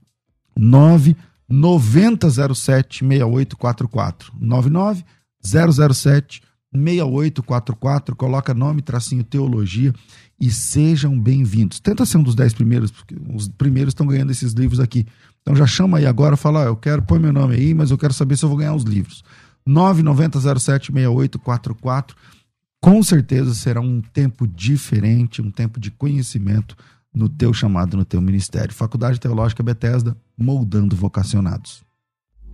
9 9007 6844. 99 007 6844. Coloca nome, tracinho teologia e sejam bem-vindos. Tenta ser um dos dez primeiros, porque os primeiros estão ganhando esses livros aqui. Então já chama aí agora, fala, eu quero, põe meu nome aí, mas eu quero saber se eu vou ganhar os livros. 990076844. Com certeza será um tempo diferente, um tempo de conhecimento no teu chamado, no teu ministério. Faculdade Teológica Bethesda, moldando vocacionados.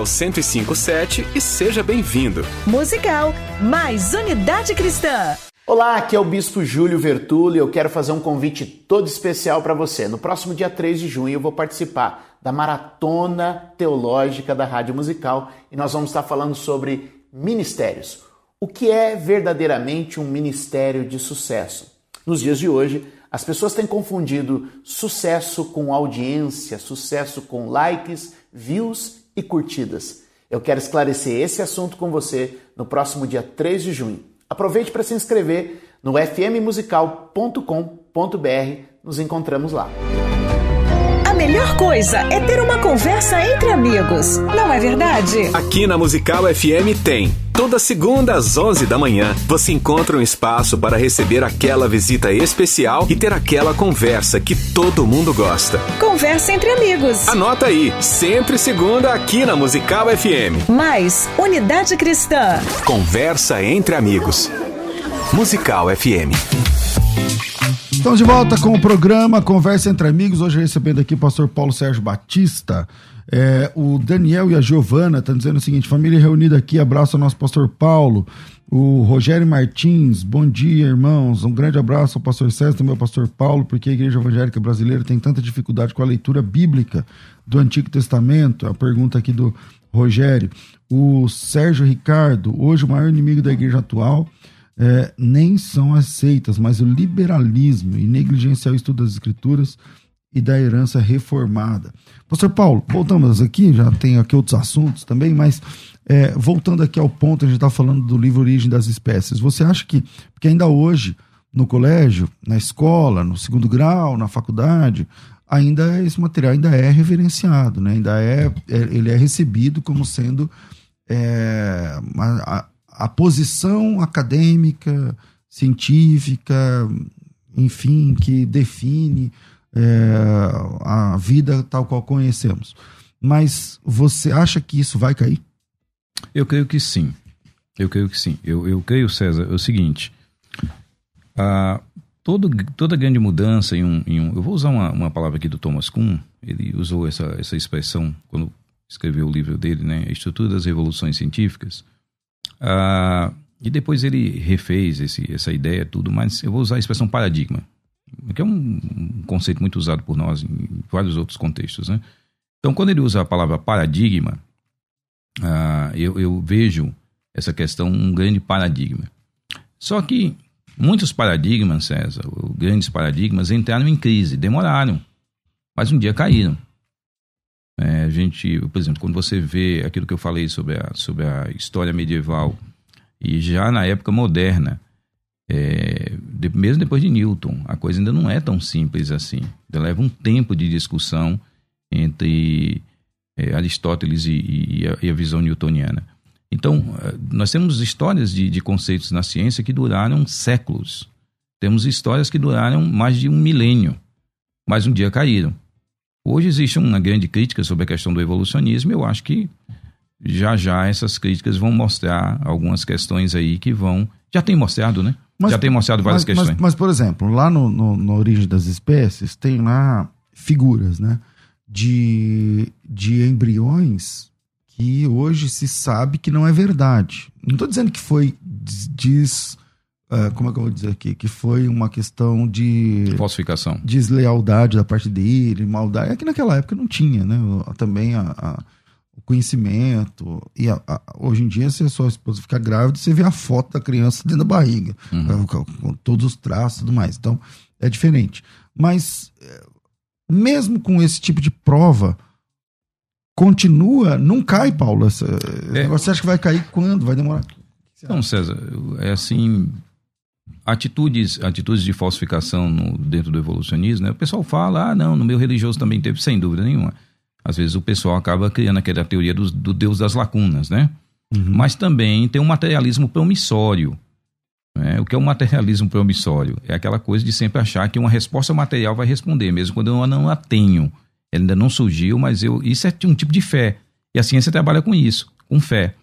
1057 e seja bem-vindo. Musical, mais unidade cristã. Olá, aqui é o Bispo Júlio Vertulo e eu quero fazer um convite todo especial para você. No próximo dia 3 de junho eu vou participar da Maratona Teológica da Rádio Musical e nós vamos estar falando sobre ministérios. O que é verdadeiramente um ministério de sucesso? Nos dias de hoje, as pessoas têm confundido sucesso com audiência, sucesso com likes, views e curtidas. Eu quero esclarecer esse assunto com você no próximo dia 3 de junho. Aproveite para se inscrever no fmmusical.com.br. Nos encontramos lá. Melhor coisa é ter uma conversa entre amigos, não é verdade? Aqui na Musical FM tem. Toda segunda às 11 da manhã, você encontra um espaço para receber aquela visita especial e ter aquela conversa que todo mundo gosta. Conversa entre amigos. Anota aí, sempre segunda aqui na Musical FM. Mais Unidade Cristã. Conversa entre amigos. Musical FM. Estamos de volta com o programa Conversa entre Amigos. Hoje recebendo aqui o pastor Paulo Sérgio Batista. É, o Daniel e a Giovana estão dizendo o seguinte: família reunida aqui, abraço ao nosso pastor Paulo. O Rogério Martins, bom dia, irmãos. Um grande abraço ao pastor César, também ao pastor Paulo, porque a igreja evangélica brasileira tem tanta dificuldade com a leitura bíblica do Antigo Testamento. A pergunta aqui do Rogério. O Sérgio Ricardo, hoje o maior inimigo da igreja atual é, nem são aceitas, mas o liberalismo e negligenciar o estudo das escrituras e da herança reformada. Pastor Paulo, voltamos aqui, já tem aqui outros assuntos também, mas é, voltando aqui ao ponto, a gente está falando do livro Origem das Espécies. Você acha que, porque ainda hoje, no colégio, na escola, no segundo grau, na faculdade, ainda esse material ainda é reverenciado, né? ainda é, é ele é recebido como sendo é, a, posição acadêmica, científica, enfim, que define é, a vida tal qual conhecemos. Mas você acha que isso vai cair? Eu creio que sim. Eu creio que sim. Eu, eu creio, César, é o seguinte: a, todo, toda grande mudança em um, em um. Eu vou usar uma, uma palavra aqui do Thomas Kuhn, ele usou essa, essa expressão quando escreveu o livro dele, né? A Estrutura das Revoluções Científicas. Ah, e depois ele refez esse, essa ideia, tudo, mas eu vou usar a expressão paradigma que é um, um conceito muito usado por nós em vários outros contextos. Né? Então, quando ele usa a palavra paradigma, uh, eu, eu vejo essa questão um grande paradigma. Só que muitos paradigmas, César, grandes paradigmas, entraram em crise, demoraram, mas um dia caíram. É, a gente, por exemplo, quando você vê aquilo que eu falei sobre a, sobre a história medieval e já na época moderna, é, de, mesmo depois de Newton, a coisa ainda não é tão simples assim. Ainda leva um tempo de discussão entre é, Aristóteles e, e, a, e, a, visão newtoniana. Então, é, nós temos histórias de, de, conceitos na ciência que duraram séculos. Temos histórias que duraram mais de um milênio, mas um dia caíram. Hoje existe uma grande crítica sobre a questão do evolucionismo. Eu acho que já já essas críticas vão mostrar algumas questões aí que vão. Já tem mostrado, né? Mas, Já tem mostrado várias mas, questões. Mas, mas, por exemplo, lá no, no, no, Origem das Espécies, tem lá figuras, né? De, de embriões que hoje se sabe que não é verdade. Não estou dizendo que foi diz, uh, como é que eu vou dizer aqui? Que foi uma questão de falsificação, deslealdade da parte dele, maldade. É que naquela época não tinha, né? Também a, a o conhecimento. E a, hoje em dia, se a sua esposa ficar grávida, você vê a foto da criança dentro da barriga, uhum. com, com, todos os traços e tudo mais. Então, é diferente. Mas, é, mesmo com esse tipo de prova, continua, não cai, Paulo. Essa, é. Você acha que vai cair quando? Vai demorar? Não, César, é assim. Atitudes, atitudes de falsificação no, dentro do evolucionismo, né? o pessoal fala, ah, não, no meu religioso também teve, sem dúvida nenhuma às vezes o pessoal acaba criando aquela teoria do, do Deus das lacunas, né? Uhum. Mas também tem um materialismo promissório. Né? O que é um materialismo promissório? É aquela coisa de sempre achar que uma resposta material vai responder, mesmo quando eu não a tenho. Ela ainda não surgiu, mas eu, isso é um tipo de fé. E a ciência trabalha com isso, com fé.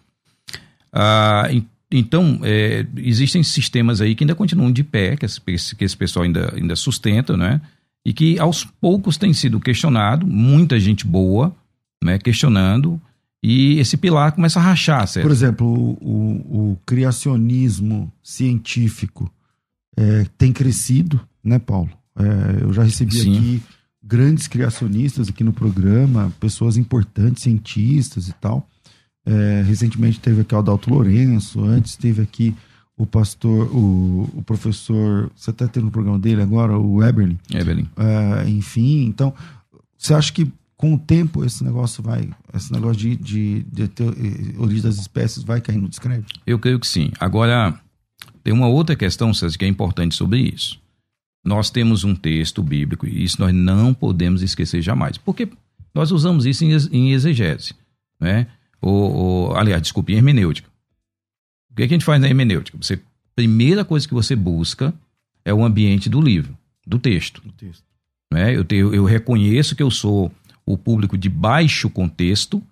Ah, então, é, existem sistemas aí que ainda continuam de pé, que esse, que esse pessoal ainda, ainda sustenta, né? e que aos poucos tem sido questionado, muita gente boa, né, questionando, e esse pilar começa a rachar. Certo? Por exemplo, o, o, o criacionismo científico é, tem crescido, né, Paulo? É, eu já recebi Sim. aqui grandes criacionistas aqui no programa, pessoas importantes, cientistas e tal. É, recentemente teve aqui o Adalto Lourenço, antes teve aqui o pastor, o, o professor, você está tendo o programa dele agora, o Eberlin. Eberlin. Uh, enfim, então, você acha que com o tempo esse negócio vai, esse negócio de, de, de ter eh, origem das espécies vai cair no descrédito? Eu creio que sim. Agora, tem uma outra questão, César, que é importante sobre isso. Nós temos um texto bíblico e isso nós não podemos esquecer jamais. Porque nós usamos isso em, em exegese, né? Ou, ou, aliás, desculpe, em hermenêutica. O que, é que a gente faz na hermenêutica? Você, primeira coisa que você busca é o ambiente do livro, do texto. Texto. Né? Eu, eu reconheço que eu sou o público de baixo contexto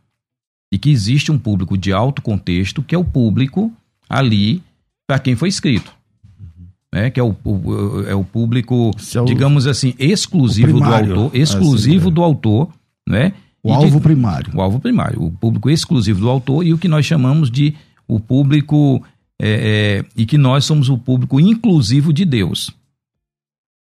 e que existe um público de alto contexto, que é o público ali para quem foi escrito. Uhum. Né? Que é o, o, é o público, é o, digamos assim, exclusivo primário, do autor, exclusivo assim, do autor, né? O alvo de, primário. O alvo primário, o público exclusivo do autor e o que nós chamamos de o público é, é, e que nós somos o público inclusivo de Deus.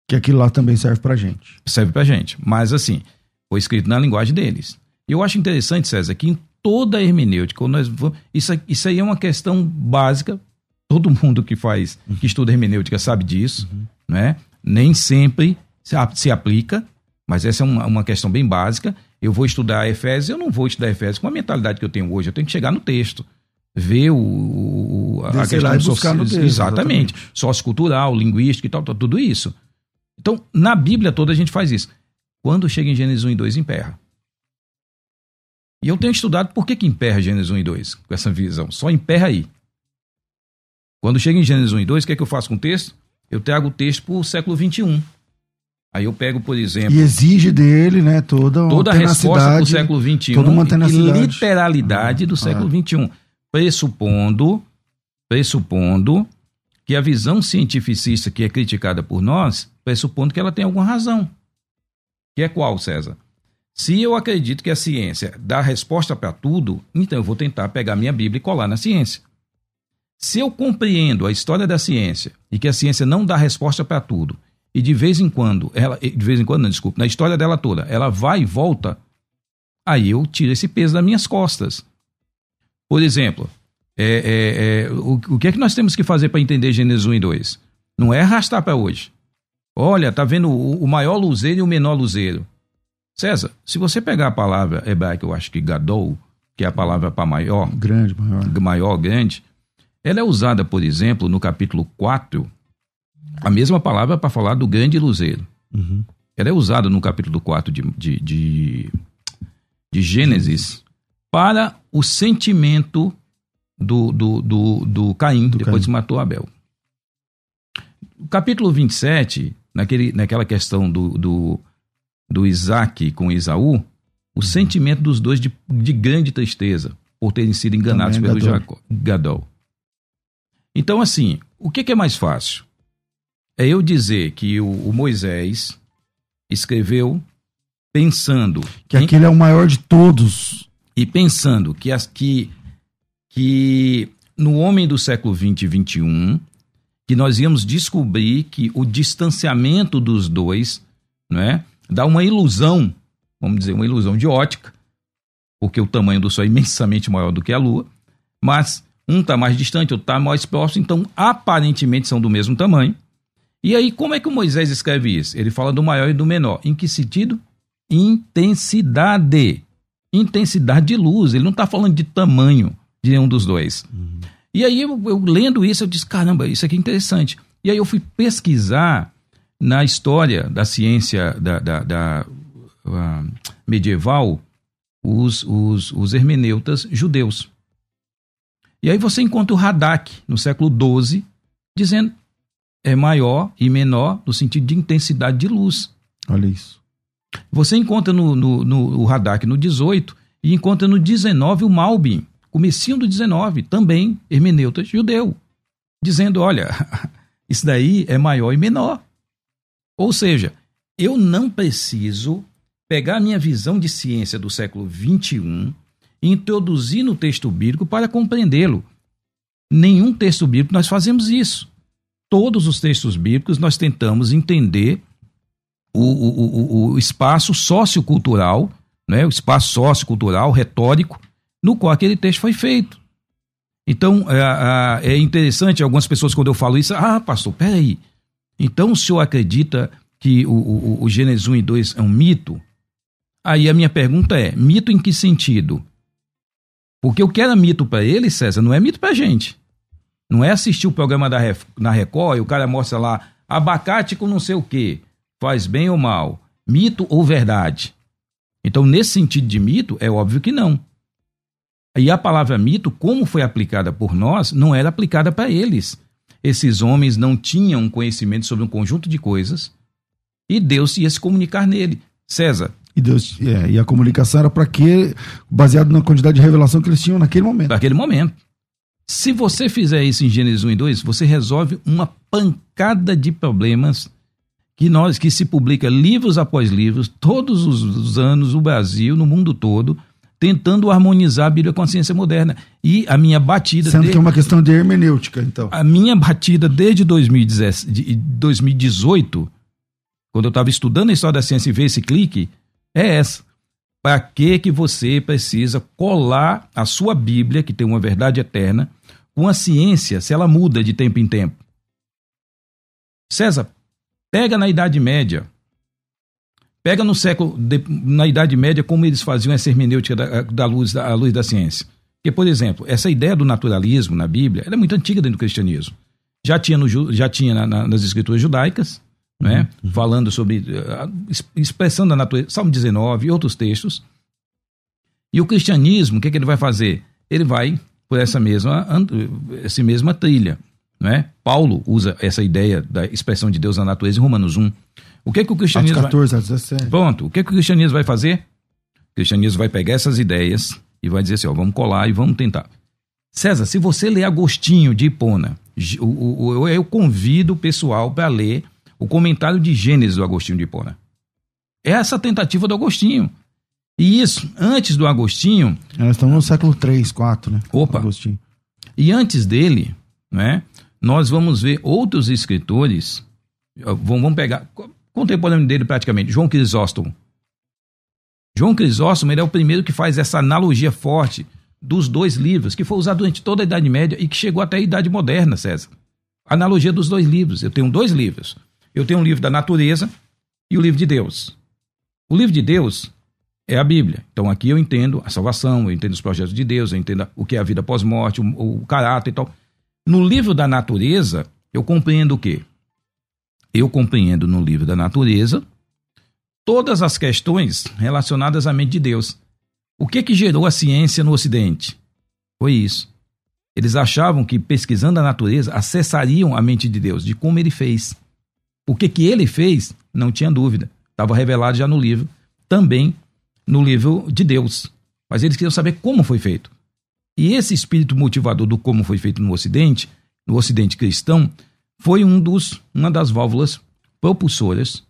Que aquilo lá também serve pra gente. Serve pra gente. Mas assim, foi escrito na linguagem deles. E eu acho interessante, César, que em toda a hermenêutica, nós, isso, isso aí é uma questão básica. Todo mundo que faz, que estuda hermenêutica sabe disso, uhum. né? Nem sempre se, se aplica, Mas essa é uma, uma questão bem básica. Eu vou estudar Efésios, eu não vou estudar Efésios com a mentalidade que eu tenho hoje. Eu tenho que chegar no texto. Ver o, o a Descer questão e buscar no texto, Exatamente. exatamente. Sociocultural, linguística e tal, tal, tudo isso. Então, na Bíblia toda a gente faz isso. Quando chega em Gênesis 1 e 2, emperra. E eu tenho estudado por que, que emperra Gênesis 1 e 2 com essa visão. Só emperra aí. Quando chega em Gênesis 1 e 2, o que é que eu faço com o texto? Eu trago o texto para o século 21. Aí eu pego, por exemplo, E exige dele, né, toda toda a resposta para o tenacidade, século XXI toda uma e literalidade do século XXI, pressupondo, pressupondo que a visão cientificista que é criticada por nós, pressupondo que ela tem alguma razão. Que é qual, César? Se eu acredito que a ciência dá resposta para tudo, então eu vou tentar pegar minha Bíblia e colar na ciência. Se eu compreendo a história da ciência e que a ciência não dá resposta para tudo, e de vez em quando, ela, de vez em quando, não, desculpa, na história dela toda, ela vai e volta, aí eu tiro esse peso das minhas costas. Por exemplo, é, é, é, o, o que é que nós temos que fazer para entender Gênesis 1 e 2? Não é arrastar para hoje. Olha, tá vendo o, o maior luzeiro e o menor luzeiro. César, se você pegar a palavra hebraica, eu acho que gadol, que é a palavra para maior, grande, maior. maior, grande, ela é usada, por exemplo, no capítulo 4, a mesma palavra para falar do grande luzeiro. Uhum. Ela é usada no capítulo 4 de, de, de, de Gênesis para o sentimento do, do, do, do Caim, Do depois Caim. que matou Abel. O capítulo 27, naquele, naquela questão do, do, do Isaac com Esaú, Uhum. o sentimento dos dois de, de grande tristeza por terem sido enganados Também pelo Gadol. Jacó, Gadol. Então, assim, o que, que é mais fácil? É eu dizer que o, o Moisés escreveu pensando Que em- aquele é o maior de todos. e pensando que, as, que, que no homem do século 20 e 21, que nós íamos descobrir que o distanciamento dos dois né, dá uma ilusão, vamos dizer, uma ilusão de ótica, porque o tamanho do Sol é imensamente maior do que a Lua, mas um está mais distante, outro está mais próximo, então aparentemente são do mesmo tamanho. E aí, como é que o Moisés escreve isso? Ele fala do maior e do menor. Em que sentido? Intensidade. Intensidade de luz. Ele não está falando de tamanho de nenhum dos dois. E aí, eu, eu lendo isso, eu disse: caramba, isso aqui é interessante. E aí, eu fui pesquisar na história da ciência da, da- da, ah, medieval os, os, os hermeneutas judeus. E aí você encontra o Radak, no século XII, dizendo é maior e menor no sentido de intensidade de luz. Olha isso. Você encontra no, no, no no 18 e encontra no 19 o Malbim, comecinho do 19, também hermeneuta judeu, dizendo, olha, isso daí é maior e menor. Ou seja, eu não preciso pegar a minha visão de ciência do século 21 e introduzir no texto bíblico para compreendê-lo. Nenhum texto bíblico nós fazemos isso. Todos os textos bíblicos nós tentamos entender o, o, o, o espaço sociocultural, né, o espaço sociocultural, retórico, no qual aquele texto foi feito. Então, é, é interessante, algumas pessoas, quando eu falo isso, ah, pastor, peraí. Então, o senhor acredita que o, o, o Gênesis 1 e 2 é um mito? Aí a minha pergunta é: mito em que sentido? Porque o que era mito para ele, César, não é mito para gente. Não é assistir o programa da, na Record e o cara mostra lá abacate com não sei o quê, faz bem ou mal, mito ou verdade. Então, nesse sentido de mito, é óbvio que não. E a palavra mito, como foi aplicada por nós, não era aplicada para eles. Esses homens não tinham conhecimento sobre um conjunto de coisas e Deus ia se comunicar nele. César, E, Deus, é, e a comunicação era para quê? Baseado na quantidade de revelação que eles tinham naquele momento. naquele momento. Se você fizer isso em Gênesis 1 e 2, você resolve uma pancada de problemas que nós que se publica livros após livros, todos os, os anos, no Brasil, no mundo todo, tentando harmonizar a Bíblia com a ciência moderna. E a minha batida Sendo de- que é uma questão de hermenêutica, então. a minha batida desde 2010 de- 2018, quando eu estava estudando a história da ciência e ver esse clique, é essa. Para que que você precisa colar a sua Bíblia, que tem uma verdade eterna, com a ciência, se ela muda de tempo em tempo? César, pega na Idade Média. Pega no século, de, na Idade Média, como eles faziam essa hermenêutica da, da luz, da, luz da ciência. Porque, por exemplo, essa ideia do naturalismo na Bíblia é muito antiga dentro do cristianismo. Já tinha, no, já tinha na, na, nas escrituras judaicas, né? Uhum. falando sobre, uh, expressando a natureza, Salmo 19 e outros textos. E o cristianismo, o que, que ele vai fazer? Ele vai por essa mesma, essa mesma trilha. Né? Paulo usa essa ideia da expressão de Deus na natureza em Romanos 1. O que, que o cristianismo. Atos 14, vai... 17. Pronto. O que, que o cristianismo vai fazer? O cristianismo vai pegar essas ideias e vai dizer assim: ó, vamos colar e vamos tentar. César, se você ler Agostinho de Hipona, eu convido o pessoal para ler o comentário de Gênesis do Agostinho de Hipona. É essa tentativa do Agostinho. E isso, antes do Agostinho. Nós estamos no século 3, 4, né? Opa. Agostinho. E antes dele, né, nós vamos ver outros escritores. Vamos pegar contemporâneo dele praticamente, João Crisóstomo. João Crisóstomo ele é o primeiro que faz essa analogia forte dos dois livros, que foi usado durante toda a Idade Média e que chegou até a Idade Moderna, César. Analogia dos dois livros. Eu tenho dois livros. Eu tenho um livro da natureza e o livro de Deus. O livro de Deus é a Bíblia. Então aqui eu entendo a salvação, eu entendo os projetos de Deus, eu entendo o que é a vida pós-morte, o, o caráter e tal. No livro da natureza, eu compreendo o quê? eu compreendo no livro da natureza todas as questões relacionadas à mente de Deus. O que que gerou a ciência no Ocidente? Foi isso. Eles achavam que pesquisando a natureza acessariam a mente de Deus, de como ele fez. O que que ele fez, não tinha dúvida. Estava revelado já no livro, também no livro de Deus. Mas eles queriam saber como foi feito. E esse espírito motivador do como foi feito no Ocidente, no Ocidente cristão, foi um dos, uma das válvulas propulsoras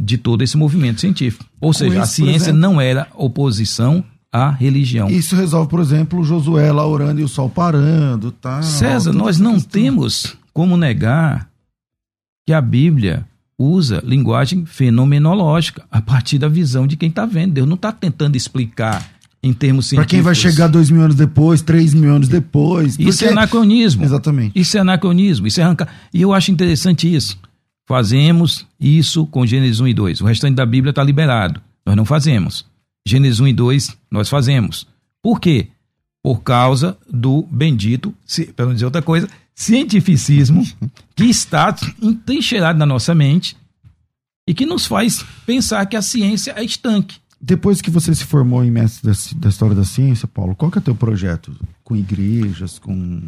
de todo esse movimento científico. Ou seja, isso, a ciência exemplo, não era oposição à religião. Isso resolve, por exemplo, Josué lá orando e o sol parando, tá? César, nós não questão. temos como negar que a Bíblia usa linguagem fenomenológica a partir da visão de quem está vendo. Deus não está tentando explicar em termos científicos. Para quem vai chegar dois mil anos depois, três mil anos depois. Isso é anacronismo. Exatamente. Isso é anacronismo, isso é arrancar. E eu acho interessante isso. Fazemos isso com Gênesis 1 e 2. O restante da Bíblia está liberado. Nós não fazemos. Gênesis 1 e 2 nós fazemos. Por quê? Por causa do bendito, para não dizer outra coisa, cientificismo que está entrincheirado na nossa mente e que nos faz pensar que a ciência é estanque. Depois que você se formou em mestre da, da história da ciência, Paulo, qual que é o teu projeto? Com igrejas, com...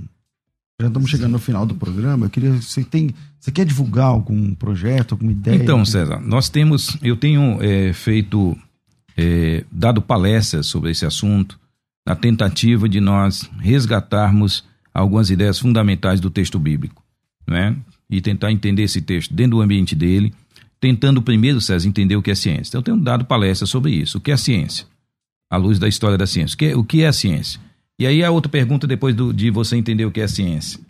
Já estamos chegando no final do programa. Eu queria. Você tem. Você quer divulgar algum projeto, alguma ideia? Então, César, nós temos. Eu tenho é, feito. É, dado palestras sobre esse assunto, na tentativa de nós resgatarmos algumas ideias fundamentais do texto bíblico, né? E tentar entender esse texto dentro do ambiente dele tentando primeiro, César, entender o que é ciência. Então, eu tenho dado palestra sobre isso. O que é ciência? À luz da história da ciência. O que é, o que é ciência? E aí a outra pergunta depois do, de você entender o que é ciência.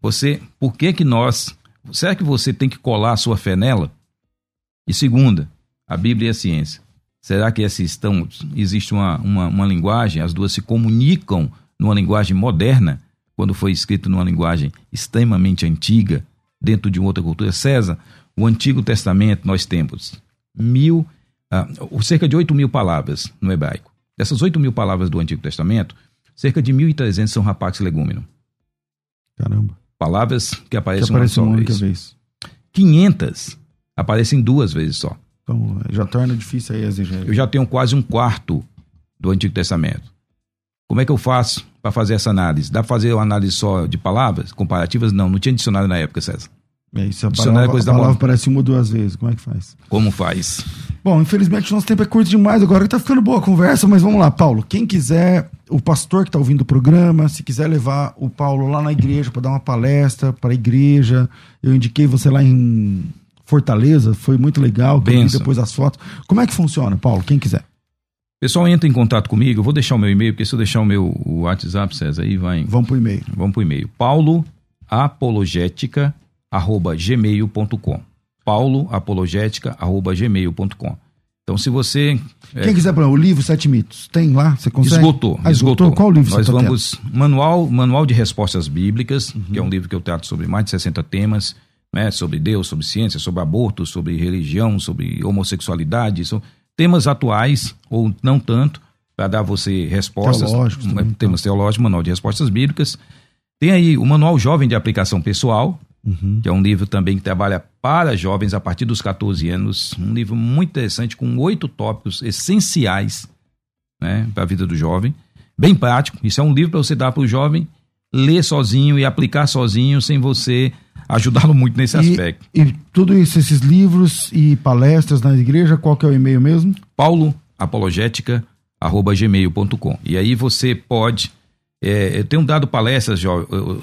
Você, por que que nós, será que você tem que colar a sua fé nela? E segunda, a Bíblia e a ciência. Será que essas estão, existe uma, uma, uma linguagem, as duas se comunicam numa linguagem moderna, quando foi escrito numa linguagem extremamente antiga, dentro de uma outra cultura? César, o Antigo Testamento nós temos mil, uh, cerca de 8 mil palavras no hebraico. Dessas 8 mil palavras do Antigo Testamento, cerca de 1.300 são rapax legúmeno. Caramba. Palavras que aparecem que uma só uma vez. vez. 500 aparecem duas vezes só. Então, já torna difícil aí a exigência. Eu já tenho quase um quarto do Antigo Testamento. Como é que eu faço para fazer essa análise? Dá para fazer uma análise só de palavras comparativas? Não, não tinha dicionário na época, César. É, isso a palavra, é coisa a palavra aparece uma ou duas vezes. Como é que faz? Como faz? Bom, infelizmente nosso tempo é curto demais agora que tá ficando boa a conversa, mas vamos lá, Paulo. Quem quiser, o pastor que está ouvindo o programa, se quiser levar o Paulo lá na igreja para dar uma palestra para a igreja, eu indiquei você lá em Fortaleza, foi muito legal, depois as fotos. Como é que funciona, Paulo? Quem quiser. Pessoal, entra em contato comigo, eu vou deixar o meu e-mail, porque se eu deixar o meu o WhatsApp, César, aí vai. Vamos pro e-mail. Vamos pro e-mail. Paulo Apologética arroba gmail.com. pauloapologética, arroba gmail.com. Então, se você. É, Quem quiser, o livro Sete Mitos, tem lá? Você consegue? Esgotou. Ah, esgotou. esgotou. Qual livro Nós você tá vamos. Manual, Manual de Respostas Bíblicas, uhum. que é um livro que eu trato sobre mais de 60 temas. né, sobre Deus, sobre ciência, sobre aborto, sobre religião, sobre homossexualidade, são temas atuais ou não tanto, para dar você respostas, Teológicos um, também, temas teológicos, manual de respostas bíblicas. Tem aí o Manual Jovem de Aplicação Pessoal, Uhum. que é um livro também que trabalha para jovens a partir dos 14 anos. Um livro muito interessante, com oito tópicos essenciais né, para a vida do jovem. Bem prático. Isso é um livro para você dar para o jovem ler sozinho e aplicar sozinho, sem você ajudá-lo muito nesse E, aspecto. e tudo isso, esses livros e palestras na igreja, qual que é o e-mail mesmo? pauloapologética.gmail.com. E aí você pode. É, eu tenho dado palestras,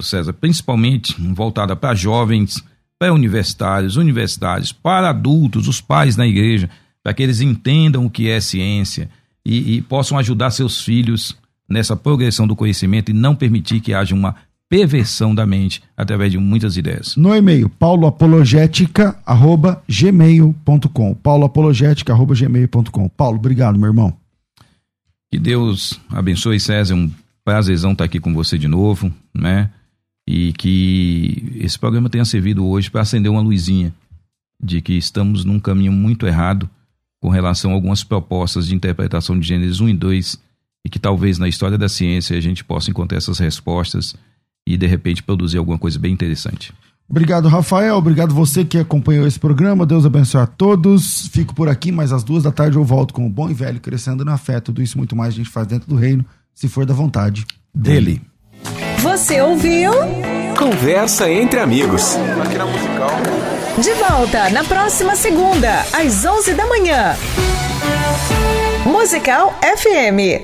César, principalmente voltada para jovens, para universitários, universitários, para adultos, os pais na igreja, para que eles entendam o que é ciência e, e possam ajudar seus filhos nessa progressão do conhecimento e não permitir que haja uma perversão da mente através de muitas ideias. No e-mail, pauloapologética.gmail.com. pauloapologética.gmail.com. Paulo, obrigado, meu irmão. Que Deus abençoe, César. É um prazerzão estar aqui com você de novo, né? E que esse programa tenha servido hoje para acender uma luzinha de que estamos num caminho muito errado com relação a algumas propostas de interpretação de Gênesis 1 e 2 e que talvez na história da ciência a gente possa encontrar essas respostas e de repente produzir alguma coisa bem interessante. Obrigado, Rafael. Obrigado você que acompanhou esse programa. Deus abençoe a todos. Fico por aqui, mas às duas da tarde eu volto com o bom e velho crescendo na fé. Tudo isso e muito mais a gente faz dentro do reino, se for da vontade Dele. Você ouviu? Conversa entre amigos. De volta na próxima segunda, às 11 da manhã. Musical FM.